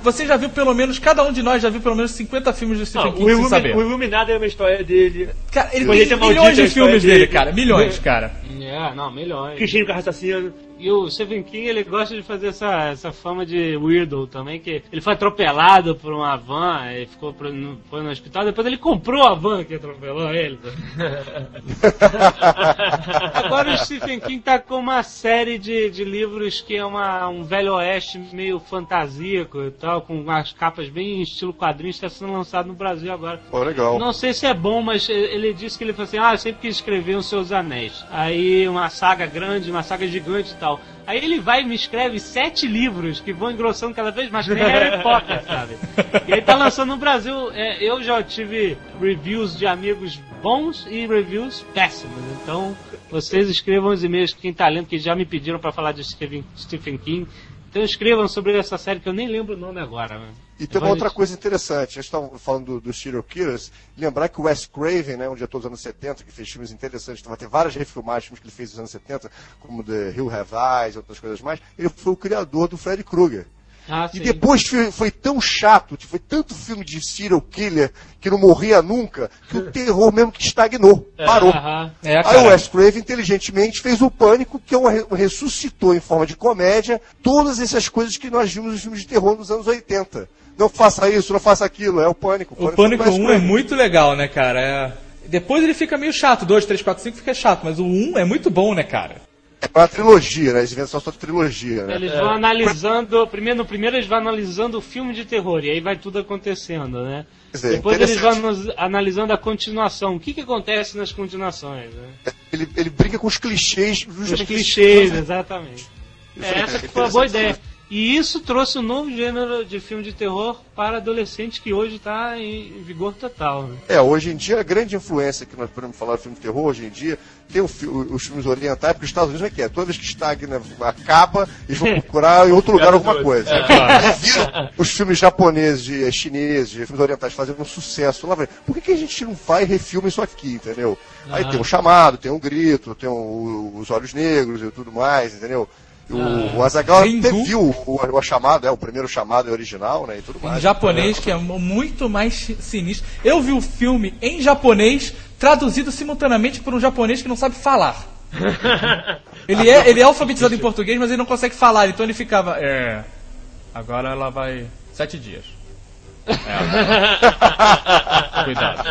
S4: Você já viu pelo menos, cada um de nós já viu pelo menos 50 filmes do Stephen
S3: não,
S4: King
S3: o,
S4: sem
S3: Ilumi-
S4: saber.
S3: o Iluminado é uma história dele.
S4: Cara, ele tem milhões
S3: é a
S4: de filmes
S3: história
S4: dele,
S3: dele.
S4: cara. Milhões, cara.
S5: É, não, melhor.
S3: Cristine com assassino.
S5: E o Stephen King, ele gosta de fazer essa, essa fama de weirdo também, que ele foi atropelado por uma van e ficou pro- no, foi no hospital, depois ele comprou a van que atropelou ele. Agora o Stephen King tá com uma série de, de livros que é uma, um velho oeste meio fantasíaco e tal, com umas capas bem estilo quadrinhos, está sendo lançado no Brasil agora.
S2: Pô, legal.
S5: Não sei se é bom, mas ele disse que ele falou assim: ah, eu sempre quis escrever os seus anéis. Aí uma saga grande, uma saga gigante e tal. Aí ele vai e me escreve sete livros que vão engrossando cada vez mais, que nem Harry Potter, sabe? E aí tá lançando no Brasil. é, eu já tive reviews de amigos bons e reviews péssimos. Então, vocês escrevam os e-mails, quem tá lendo, que já me pediram pra falar de Stephen, Stephen King. Então escrevam sobre essa série que eu nem lembro o nome agora. né?
S2: E tem uma outra coisa interessante, a gente estava falando do- dos serial killers, lembrar que o Wes Craven, né, um diretor dos anos 70, que fez filmes interessantes, vai ter várias refilmagens, filmes que ele fez nos anos 70, como The Hill Have Eyes e outras coisas mais, ele foi o criador do Freddy Krueger.
S5: Ah,
S2: E
S5: sim.
S2: depois foi, foi tão chato, foi tanto filme de serial killer que não morria nunca, que o terror mesmo que estagnou, parou.
S5: Aham.
S4: É,
S2: Aí o Wes Craven inteligentemente fez o Pânico, que é re- ressuscitou em forma de comédia todas essas coisas que nós vimos nos filmes de terror nos anos 80. Não faça isso, não faça aquilo, é o Pânico.
S4: O Pânico
S2: Wes
S4: 1 é muito legal, né, cara? É- Depois ele fica meio chato. 2, 3, 4, 5 fica chato, mas o 1 é muito bom, né, cara?
S2: É uma trilogia, né? Eles inventam só trilogia, né?
S5: Eles vão analisando, primeiro, no primeiro eles vão analisando o filme de terror, e aí vai tudo acontecendo, né?
S2: Dizer,
S5: Depois eles vão analisando a continuação. O que, que acontece nas continuações, né?
S2: Ele, ele brinca com os clichês
S5: Os
S2: justamente.
S5: clichês, exatamente. É,
S2: é
S5: essa que foi a boa ideia. E isso trouxe um novo gênero de filme de terror para adolescentes que hoje está em vigor total. Né?
S2: É, hoje em dia a grande influência que nós podemos falar de filme de terror hoje em dia tem o os filmes orientais, porque os Estados Unidos é que é, toda vez que estagna, acaba, eles vão procurar em outro lugar alguma coisa. Aí viram os filmes japoneses, de, eh, chineses, de filmes orientais fazendo um sucesso. Lá, por que, que a gente não vai e refilma isso aqui, entendeu? Aí tem um chamado, tem um grito, tem um- os olhos negros e tudo mais, entendeu? O, o Azaghal até viu o, o chamado, é o primeiro chamado é original, né? E tudo mais.
S4: Em japonês, que é mu- muito mais sinistro. Eu vi o filme em japonês, traduzido simultaneamente por um japonês que não sabe falar. Ele é, ele é alfabetizado em português, mas ele não consegue falar, então ele ficava. É. Agora ela vai. Sete dias. É. Cuidado.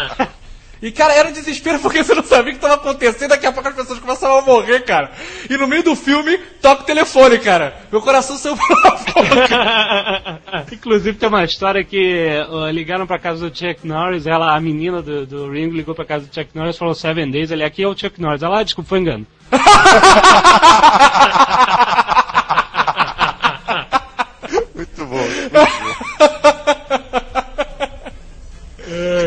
S4: E, cara, era um desespero porque você não sabia o que estava acontecendo. Daqui a pouco as pessoas começavam a morrer, cara. E no meio do filme, toca o telefone, cara. Meu coração saiu pela boca.
S5: Inclusive tem uma história que uh, ligaram pra casa do Chuck Norris, ela, a menina do, do Ringo ligou pra casa do Chuck Norris falou Seven Days, ele aqui é o Chuck Norris. Ela, ah, desculpa, foi engano.
S2: Muito bom. Muito bom.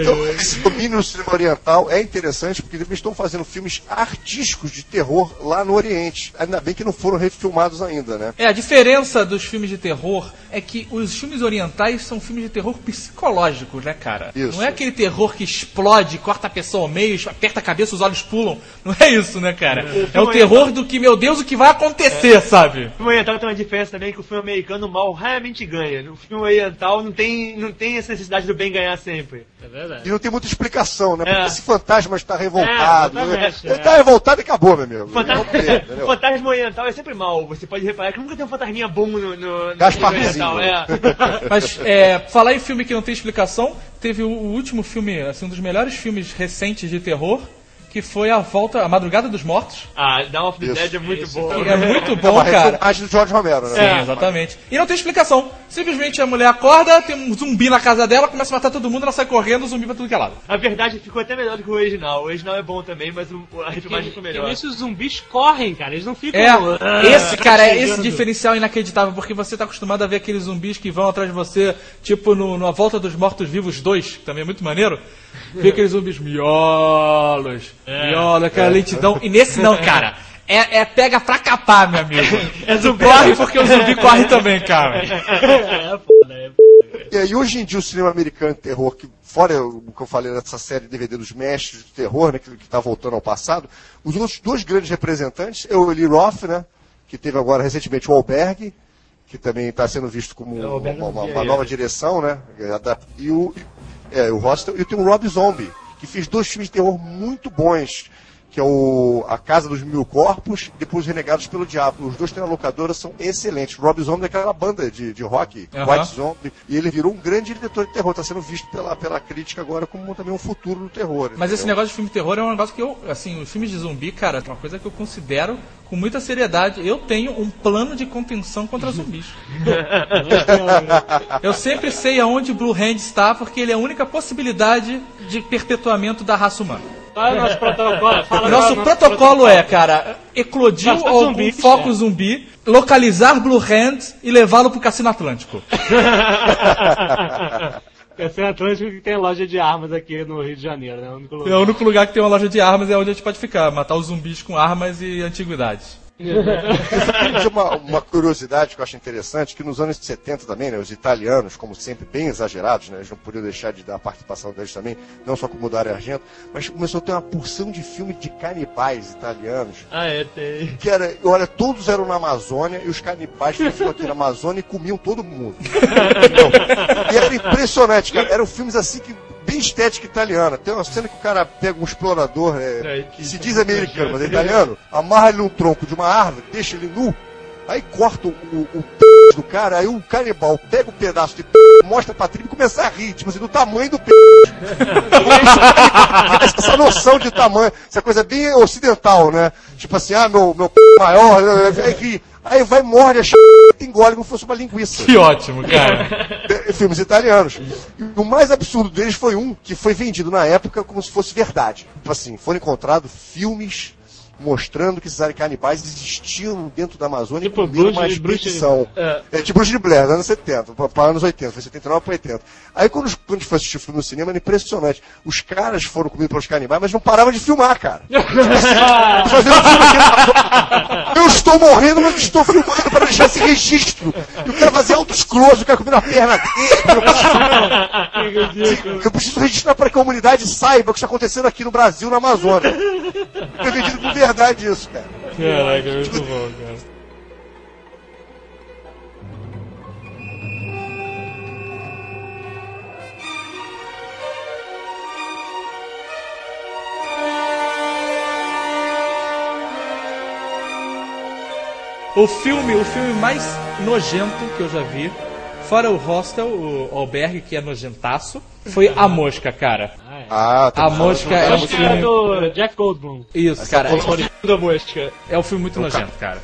S2: Então, esse domínio do cinema oriental é interessante porque eles estão fazendo filmes artísticos de terror lá no Oriente. Ainda bem que não foram refilmados ainda, né?
S4: É, a diferença dos filmes de terror é que os filmes orientais são filmes de terror psicológicos, né, cara?
S2: Isso.
S4: Não é aquele terror que explode, corta a pessoa ao meio, aperta a cabeça, os olhos pulam. Não é isso, né, cara? É o terror do que, meu Deus, o que vai acontecer, sabe?
S3: O filme oriental tem uma diferença também que o filme americano mal raramente ganha. No filme oriental não tem, não tem essa necessidade do bem ganhar sempre.
S5: É verdade.
S2: E não tem muita explicação né? Porque
S3: É.
S2: esse fantasma está revoltado.
S5: É,
S2: ele
S5: é.
S2: está revoltado e acabou, meu amigo.
S3: Fantasma, fantasma oriental é sempre mal. Você pode reparar que nunca tem um fantasminha bom no, no, no
S2: Gasparzinho.
S3: oriental. É.
S4: Mas, é, falar em filme que não tem explicação, teve o, o último filme, assim, um dos melhores filmes recentes de terror, que foi A Volta, A Madrugada dos Mortos.
S3: Ah, Dawn of the
S2: Isso.
S3: Dead é muito bom.
S4: que é muito
S2: É
S4: bom,
S2: uma
S4: cara.
S2: refilmagem do George Romero, né?
S4: Sim, exatamente. E não tem explicação. Simplesmente a mulher acorda, tem um zumbi na casa dela, começa a matar todo mundo, ela sai correndo, o zumbi pra tudo que é lado.
S3: A verdade ficou até melhor do que o original. O original é bom também, mas o, a refilmagem ficou melhor.
S5: Porque os zumbis correm, cara. Eles não ficam.
S4: É,
S5: ah,
S4: esse, cara, é esse diferencial inacreditável, porque você tá acostumado a ver aqueles zumbis que vão atrás de você, tipo no, no A Volta dos Mortos Vivos 2, que também é muito maneiro. Ver aqueles zumbis miolos, miolos, aquela lentidão. E nesse não, cara. É, é pega pra capar, meu amigo.
S3: É zumbi.
S4: Corre porque o zumbi corre também, cara.
S3: é foda, é
S2: E aí, hoje em dia, o cinema americano de terror, que fora o que eu falei dessa série DVD dos mestres de terror, né, que, está voltando ao passado, os outros dois grandes representantes é o Eli Roth, né, que teve agora recentemente o Albergue, que também está sendo visto como
S3: É,
S2: uma,
S3: não
S2: uma- uma nova direção, né, e o, é, o Hostel, e tem o Rob Zombie, que fez dois filmes de terror muito bons, que é o A Casa dos Mil Corpos e depois Renegados pelo Diabo. Os dois têm na locadora, são excelentes. O Rob Zombie é aquela banda de, de rock. White Zombie, e ele virou um grande diretor de terror. Está sendo visto pela, pela crítica agora como também um futuro do terror.
S4: Mas esse
S2: entendeu?
S4: negócio de filme de terror é um negócio que eu, assim, os filmes de zumbi, cara, é uma coisa que eu considero com muita seriedade. Eu tenho um plano de contenção contra zumbis. eu sempre sei aonde Blue Hand está, porque ele é a única possibilidade de perpetuamento da raça humana.
S5: Qual é o nosso protocolo? Fala
S4: O nosso
S5: agora o
S4: protocolo é, cara, eclodir
S5: Basta
S4: algum foco
S5: é.
S4: zumbi, localizar Blue Hand e levá-lo pro Cassino Atlântico.
S5: É Atlântico que tem loja de armas aqui no Rio de Janeiro, né? O único
S4: É
S5: lugar.
S4: o único lugar que tem uma loja de armas é onde a gente pode ficar, matar os zumbis com armas e antiguidades.
S2: Uma, uma curiosidade que eu acho interessante, que nos anos 70 também, né, os italianos, como sempre, bem exagerados, né, eles não podiam deixar de dar a participação deles também, não só como Dario Argento, mas começou a ter uma porção de filme de canibais italianos,
S3: Ah, é, tem.
S2: que era, olha, todos eram na Amazônia e os canibais viviam aqui na Amazônia e comiam todo mundo. Entendeu? E era impressionante, cara. Eram filmes assim que bem estética italiana. Tem uma cena que o cara pega um explorador é,
S3: É,
S2: que se diz americano, mas é italiano, amarra ele num tronco de uma árvore, deixa ele nu, aí corta o, o, o p do cara, aí o canibal pega o pedaço de p, mostra pra tribo e começa a rir, tipo assim, do tamanho do p. essa noção de tamanho, essa coisa bem ocidental, né? Tipo assim, ah, meu, meu p maior, aí ri. Aí vai, morde a ch... engole como se fosse uma linguiça.
S4: Que ótimo, cara.
S2: É, filmes italianos. E o mais absurdo deles foi um que foi vendido na época como se fosse verdade. Tipo assim, foram encontrados filmes mostrando que esses canibais existiam dentro da Amazônia
S5: Tipo
S2: e comiam uma expedição.
S3: é.
S2: É, tipo Bruxa de Blair, anos 70, para anos 80, foi 79 para 80. Aí quando, quando a gente foi assistir o filme no cinema, era impressionante. Os caras foram comidos pelos canibais, mas não paravam de filmar, cara. Um filme aqui. Eu estou morrendo, mas estou filmando para deixar esse registro. E o cara fazia altos close, o cara comendo a perna dele. Eu preciso registrar para que a comunidade saiba o que está acontecendo aqui no Brasil, na Amazônia. Foi vendido com verdade isso, cara.
S4: Caraca, muito bom, cara. O filme, o filme mais nojento que eu já vi, fora o Hostel, o Albergue, que é nojentaço, foi A Mosca, cara.
S2: Ah,
S4: A Mosca é um
S5: Acho que é
S4: filme...
S5: do Jeff Goldblum.
S4: Isso, cara.
S3: Da mosca.
S4: É um filme muito nojento, cara.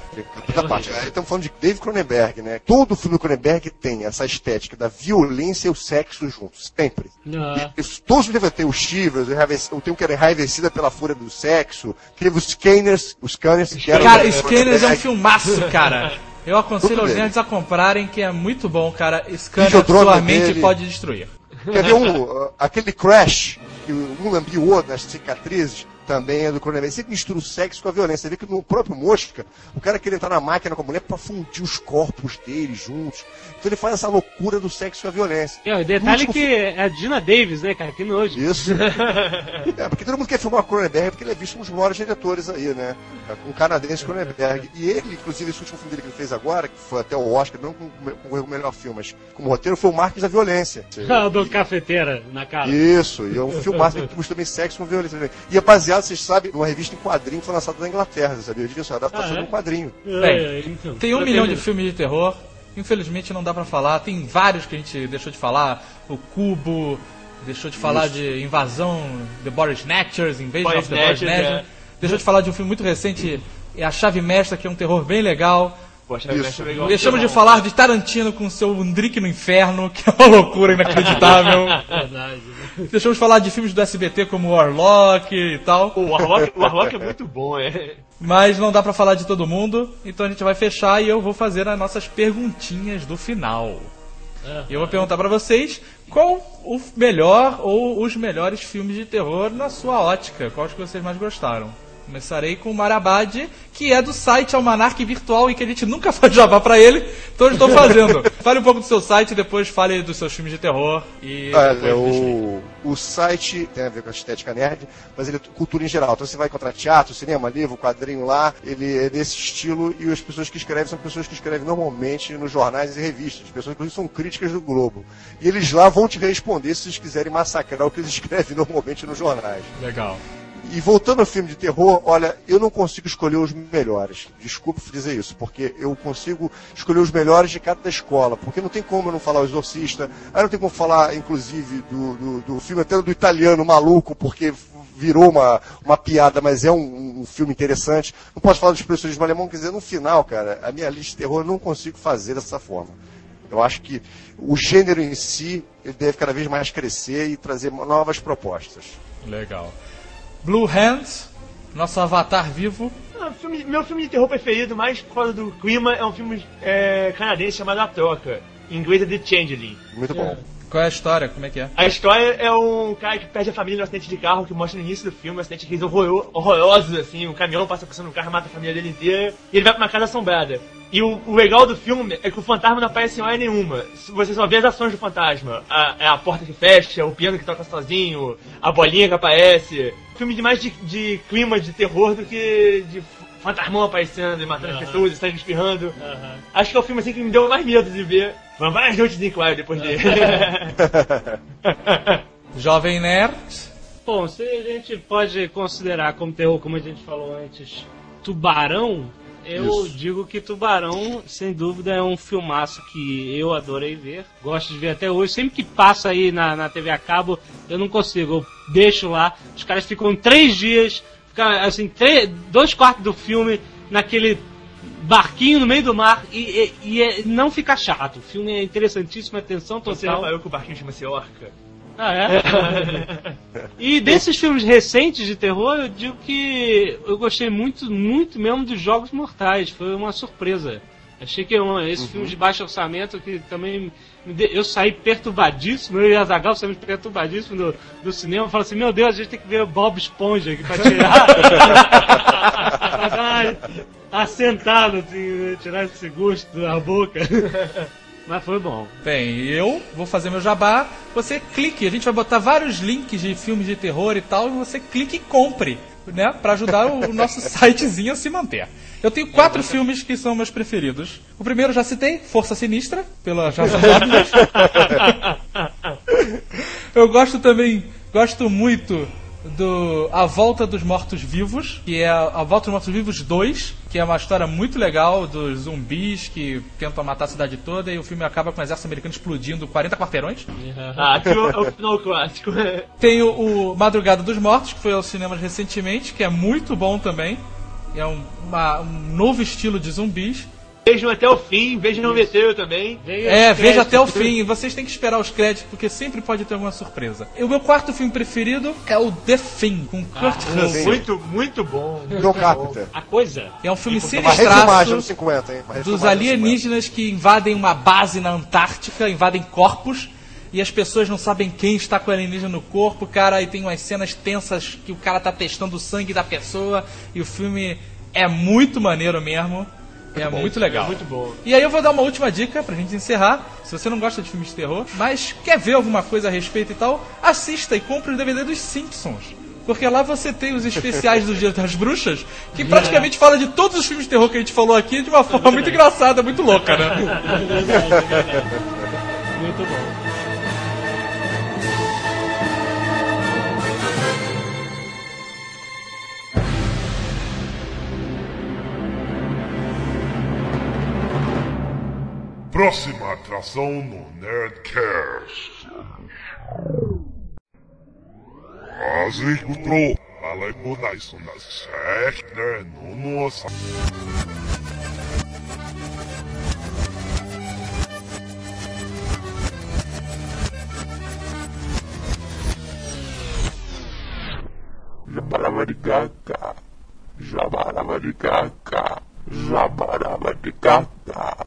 S2: Da parte. Aí Estamos falando de Dave Cronenberg, né? Todo filme do Cronenberg tem essa estética da violência e o sexo juntos, sempre.
S5: Ah.
S2: E, todos os livros tem os chivas, o tem um que era enraivecida pela fúria do sexo, teve os Scanners, os Scanners que eram...
S4: Cara, Scanners é um filmaço, cara. Eu aconselho aos
S2: bem.
S4: nerds a comprarem, que é muito bom, cara. Scanner sua mente
S2: dele.
S4: pode destruir.
S2: Quer ver um, aquele Crash, que um outro nas cicatrizes, também é do Cronenberg. Você mistura o sexo com a violência. Você vê que no próprio Mosca, o cara queria entrar na máquina com a mulher pra fundir os corpos deles juntos. Então ele faz essa loucura do sexo com a violência.
S5: É, o detalhe
S2: último
S5: que é a Dina Davis, né, cara? Que nojo.
S2: Isso. é, porque todo mundo quer filmar o Cronenberg porque ele é visto um dos maiores diretores aí, né? Um canadense Cronenberg. E ele, inclusive, esse último filme dele que ele fez agora, que foi até o Oscar, não com com o melhor filme, mas como roteiro, foi o Marques da Violência.
S5: Do cafeteira na cara.
S2: Isso, e é um filmaço que também sexo com violência. E é baseado, vocês sabem, numa revista em quadrinho que foi lançada na Inglaterra, você sabia disso? É uma adaptação
S5: Ah, é?
S2: de um quadrinho.
S5: É, então.
S4: Tem um milhão de filmes de terror. Infelizmente não dá pra falar. Tem vários que a gente deixou de falar. O Cubo, deixou de falar de Invasão, The Body Snatchers, Invasion
S3: Body
S4: of the Body
S3: Snatchers,
S4: Snatchers. Deixou de falar de um filme muito recente, é A Chave Mestra, que é um terror bem legal.
S3: Poxa,
S2: Isso.
S4: Deixamos de falar de Tarantino com seu Undrick no Inferno, que é uma loucura inacreditável.
S5: Verdade.
S4: Deixamos de falar de filmes do SBT como Warlock e tal.
S3: O Warlock, o Warlock é muito bom, é.
S4: Mas não dá pra falar de todo mundo, então a gente vai fechar e eu vou fazer as nossas perguntinhas do final. E eu vou perguntar pra vocês qual o melhor ou os melhores filmes de terror na sua ótica, quais que vocês mais gostaram. Começarei com o Marabad, que é do site Almanac Virtual e que a gente nunca faz jabá pra ele, então eu estou fazendo. fale um pouco do seu site, depois fale dos seus filmes de terror e
S2: Olha,
S4: depois
S2: o, o site tem a ver com a estética nerd, mas ele é cultura em geral. Então você vai encontrar teatro, cinema, livro, quadrinho lá, ele é desse estilo e as pessoas que escrevem são pessoas que escrevem normalmente nos jornais e revistas, pessoas que inclusive são críticas do Globo. E eles lá vão te responder se eles quiserem massacrar o que eles escrevem normalmente nos jornais.
S4: Legal.
S2: E voltando ao filme de terror, olha, eu não consigo escolher os melhores. Desculpe dizer isso, porque eu consigo escolher os melhores de cada escola. Porque não tem como eu não falar o Exorcista, aí não tem como falar, inclusive, do, do, do filme até do italiano maluco, porque virou uma, uma piada, mas é um, um filme interessante. Não posso falar do expressionismo alemão, quer dizer, no final, cara, a minha lista de terror eu não consigo fazer dessa forma. Eu acho que o gênero em si ele deve cada vez mais crescer e trazer novas propostas.
S4: Legal. Blue Hands, nosso avatar vivo.
S3: Ah, filme- meu filme de terror preferido, mais por causa do clima, é um filme é, canadense chamado A Troca. Em inglês é The Changeling.
S2: Muito bom.
S4: Qual é a história? Como é que é?
S3: A história é um cara que perde a família no acidente de carro, que mostra no início do filme, um acidente de horror, horrorosos, assim, um caminhão passa por cima do carro, mata a família dele inteira, e ele vai pra uma casa assombrada. E o, o legal do filme é que o fantasma não aparece em hora nenhuma. Você só vê as ações do fantasma. A, é a porta que fecha, o piano que toca sozinho, a bolinha que aparece. Filme de mais de, de clima de terror do que de fantasmão aparecendo e matando as pessoas, e sangue espirrando. Acho que é o filme assim que me deu mais medo de ver. Foram várias noites em claro depois dele.
S4: Jovem Nerd.
S5: Bom, se a gente pode considerar como terror, como a gente falou antes, Tubarão, eu digo que Tubarão, sem dúvida, é um filmaço que eu adorei ver. Gosto de ver até hoje. Sempre que passa aí na, na TV a cabo, eu não consigo. Eu deixo lá. Os caras ficam três dias, assim, três, dois quartos do filme naquele barquinho no meio do mar e, e- e é- não fica chato. O filme é interessantíssimo, atenção
S3: Você
S5: total.
S3: reparou que o barquinho chama-se Orca?
S5: Ah, é? e desses filmes recentes de terror, eu digo que eu gostei muito, muito mesmo dos Jogos Mortais. Foi uma surpresa. Achei que um, esse filme de baixo orçamento que também me de- eu saí perturbadíssimo, eu e a Zagal saímos perturbadíssimos do, do cinema. Falei assim: Meu Deus, a gente tem que ver o Bob Esponja aqui pra tirar. uma assentada, assim, né, tirar esse gosto da boca. Mas foi bom.
S4: Bem, eu vou fazer meu jabá. Você clique, a gente vai botar vários links de filmes de terror e tal, e você clique e compre, né? Pra ajudar o, nosso sitezinho a se manter. Eu tenho quatro filmes que são meus preferidos. O primeiro já citei, Força Sinistra, pela Jason. Eu gosto também, gosto muito do A Volta dos Mortos Vivos, que é A Volta dos Mortos Vivos 2, que é uma história muito legal dos zumbis que tentam matar a cidade toda e o filme acaba com o exército americano explodindo 40 quarteirões.
S3: Ah, é o, é o final clássico.
S4: Tem o, o Madrugada dos Mortos, que foi aos cinemas recentemente, que é muito bom também. É um, uma- um novo estilo de zumbis.
S3: Vejam até o fim, vejam no VT também.
S4: É, veja até o fim. Vocês têm que esperar os créditos, porque sempre pode ter alguma surpresa. E o meu quarto filme preferido é o The Thing, com Kurt Russell.
S3: Muito, muito bom.
S2: John Carpenter.
S5: A coisa.
S4: É um filme sinistraço
S2: 50, hein? Uma
S4: dos
S2: refilmagem dos
S4: alienígenas que invadem uma base na Antártica, invadem corpos e as pessoas não sabem quem está com o alienígena no corpo, cara, e tem umas cenas tensas que o cara tá testando o sangue da pessoa e o filme é muito maneiro mesmo. É muito legal.
S3: É muito bom.
S4: E aí eu vou dar uma última dica pra gente encerrar. Se você não gosta de filmes de terror, mas quer ver alguma coisa a respeito e tal, assista e compre o DVD dos Simpsons. Porque lá você tem os especiais do Dia das Bruxas, que praticamente fala de todos os filmes de terror que a gente falou aqui de uma forma muito engraçada, muito louca, né?
S5: Muito bom.
S1: Próxima atração no Nerdcast. Azikutro, Alaibonai Sonas, Ekner, Nonosa. Jabarabaricaca, Jabarabaricaca, Jabarabaricaca.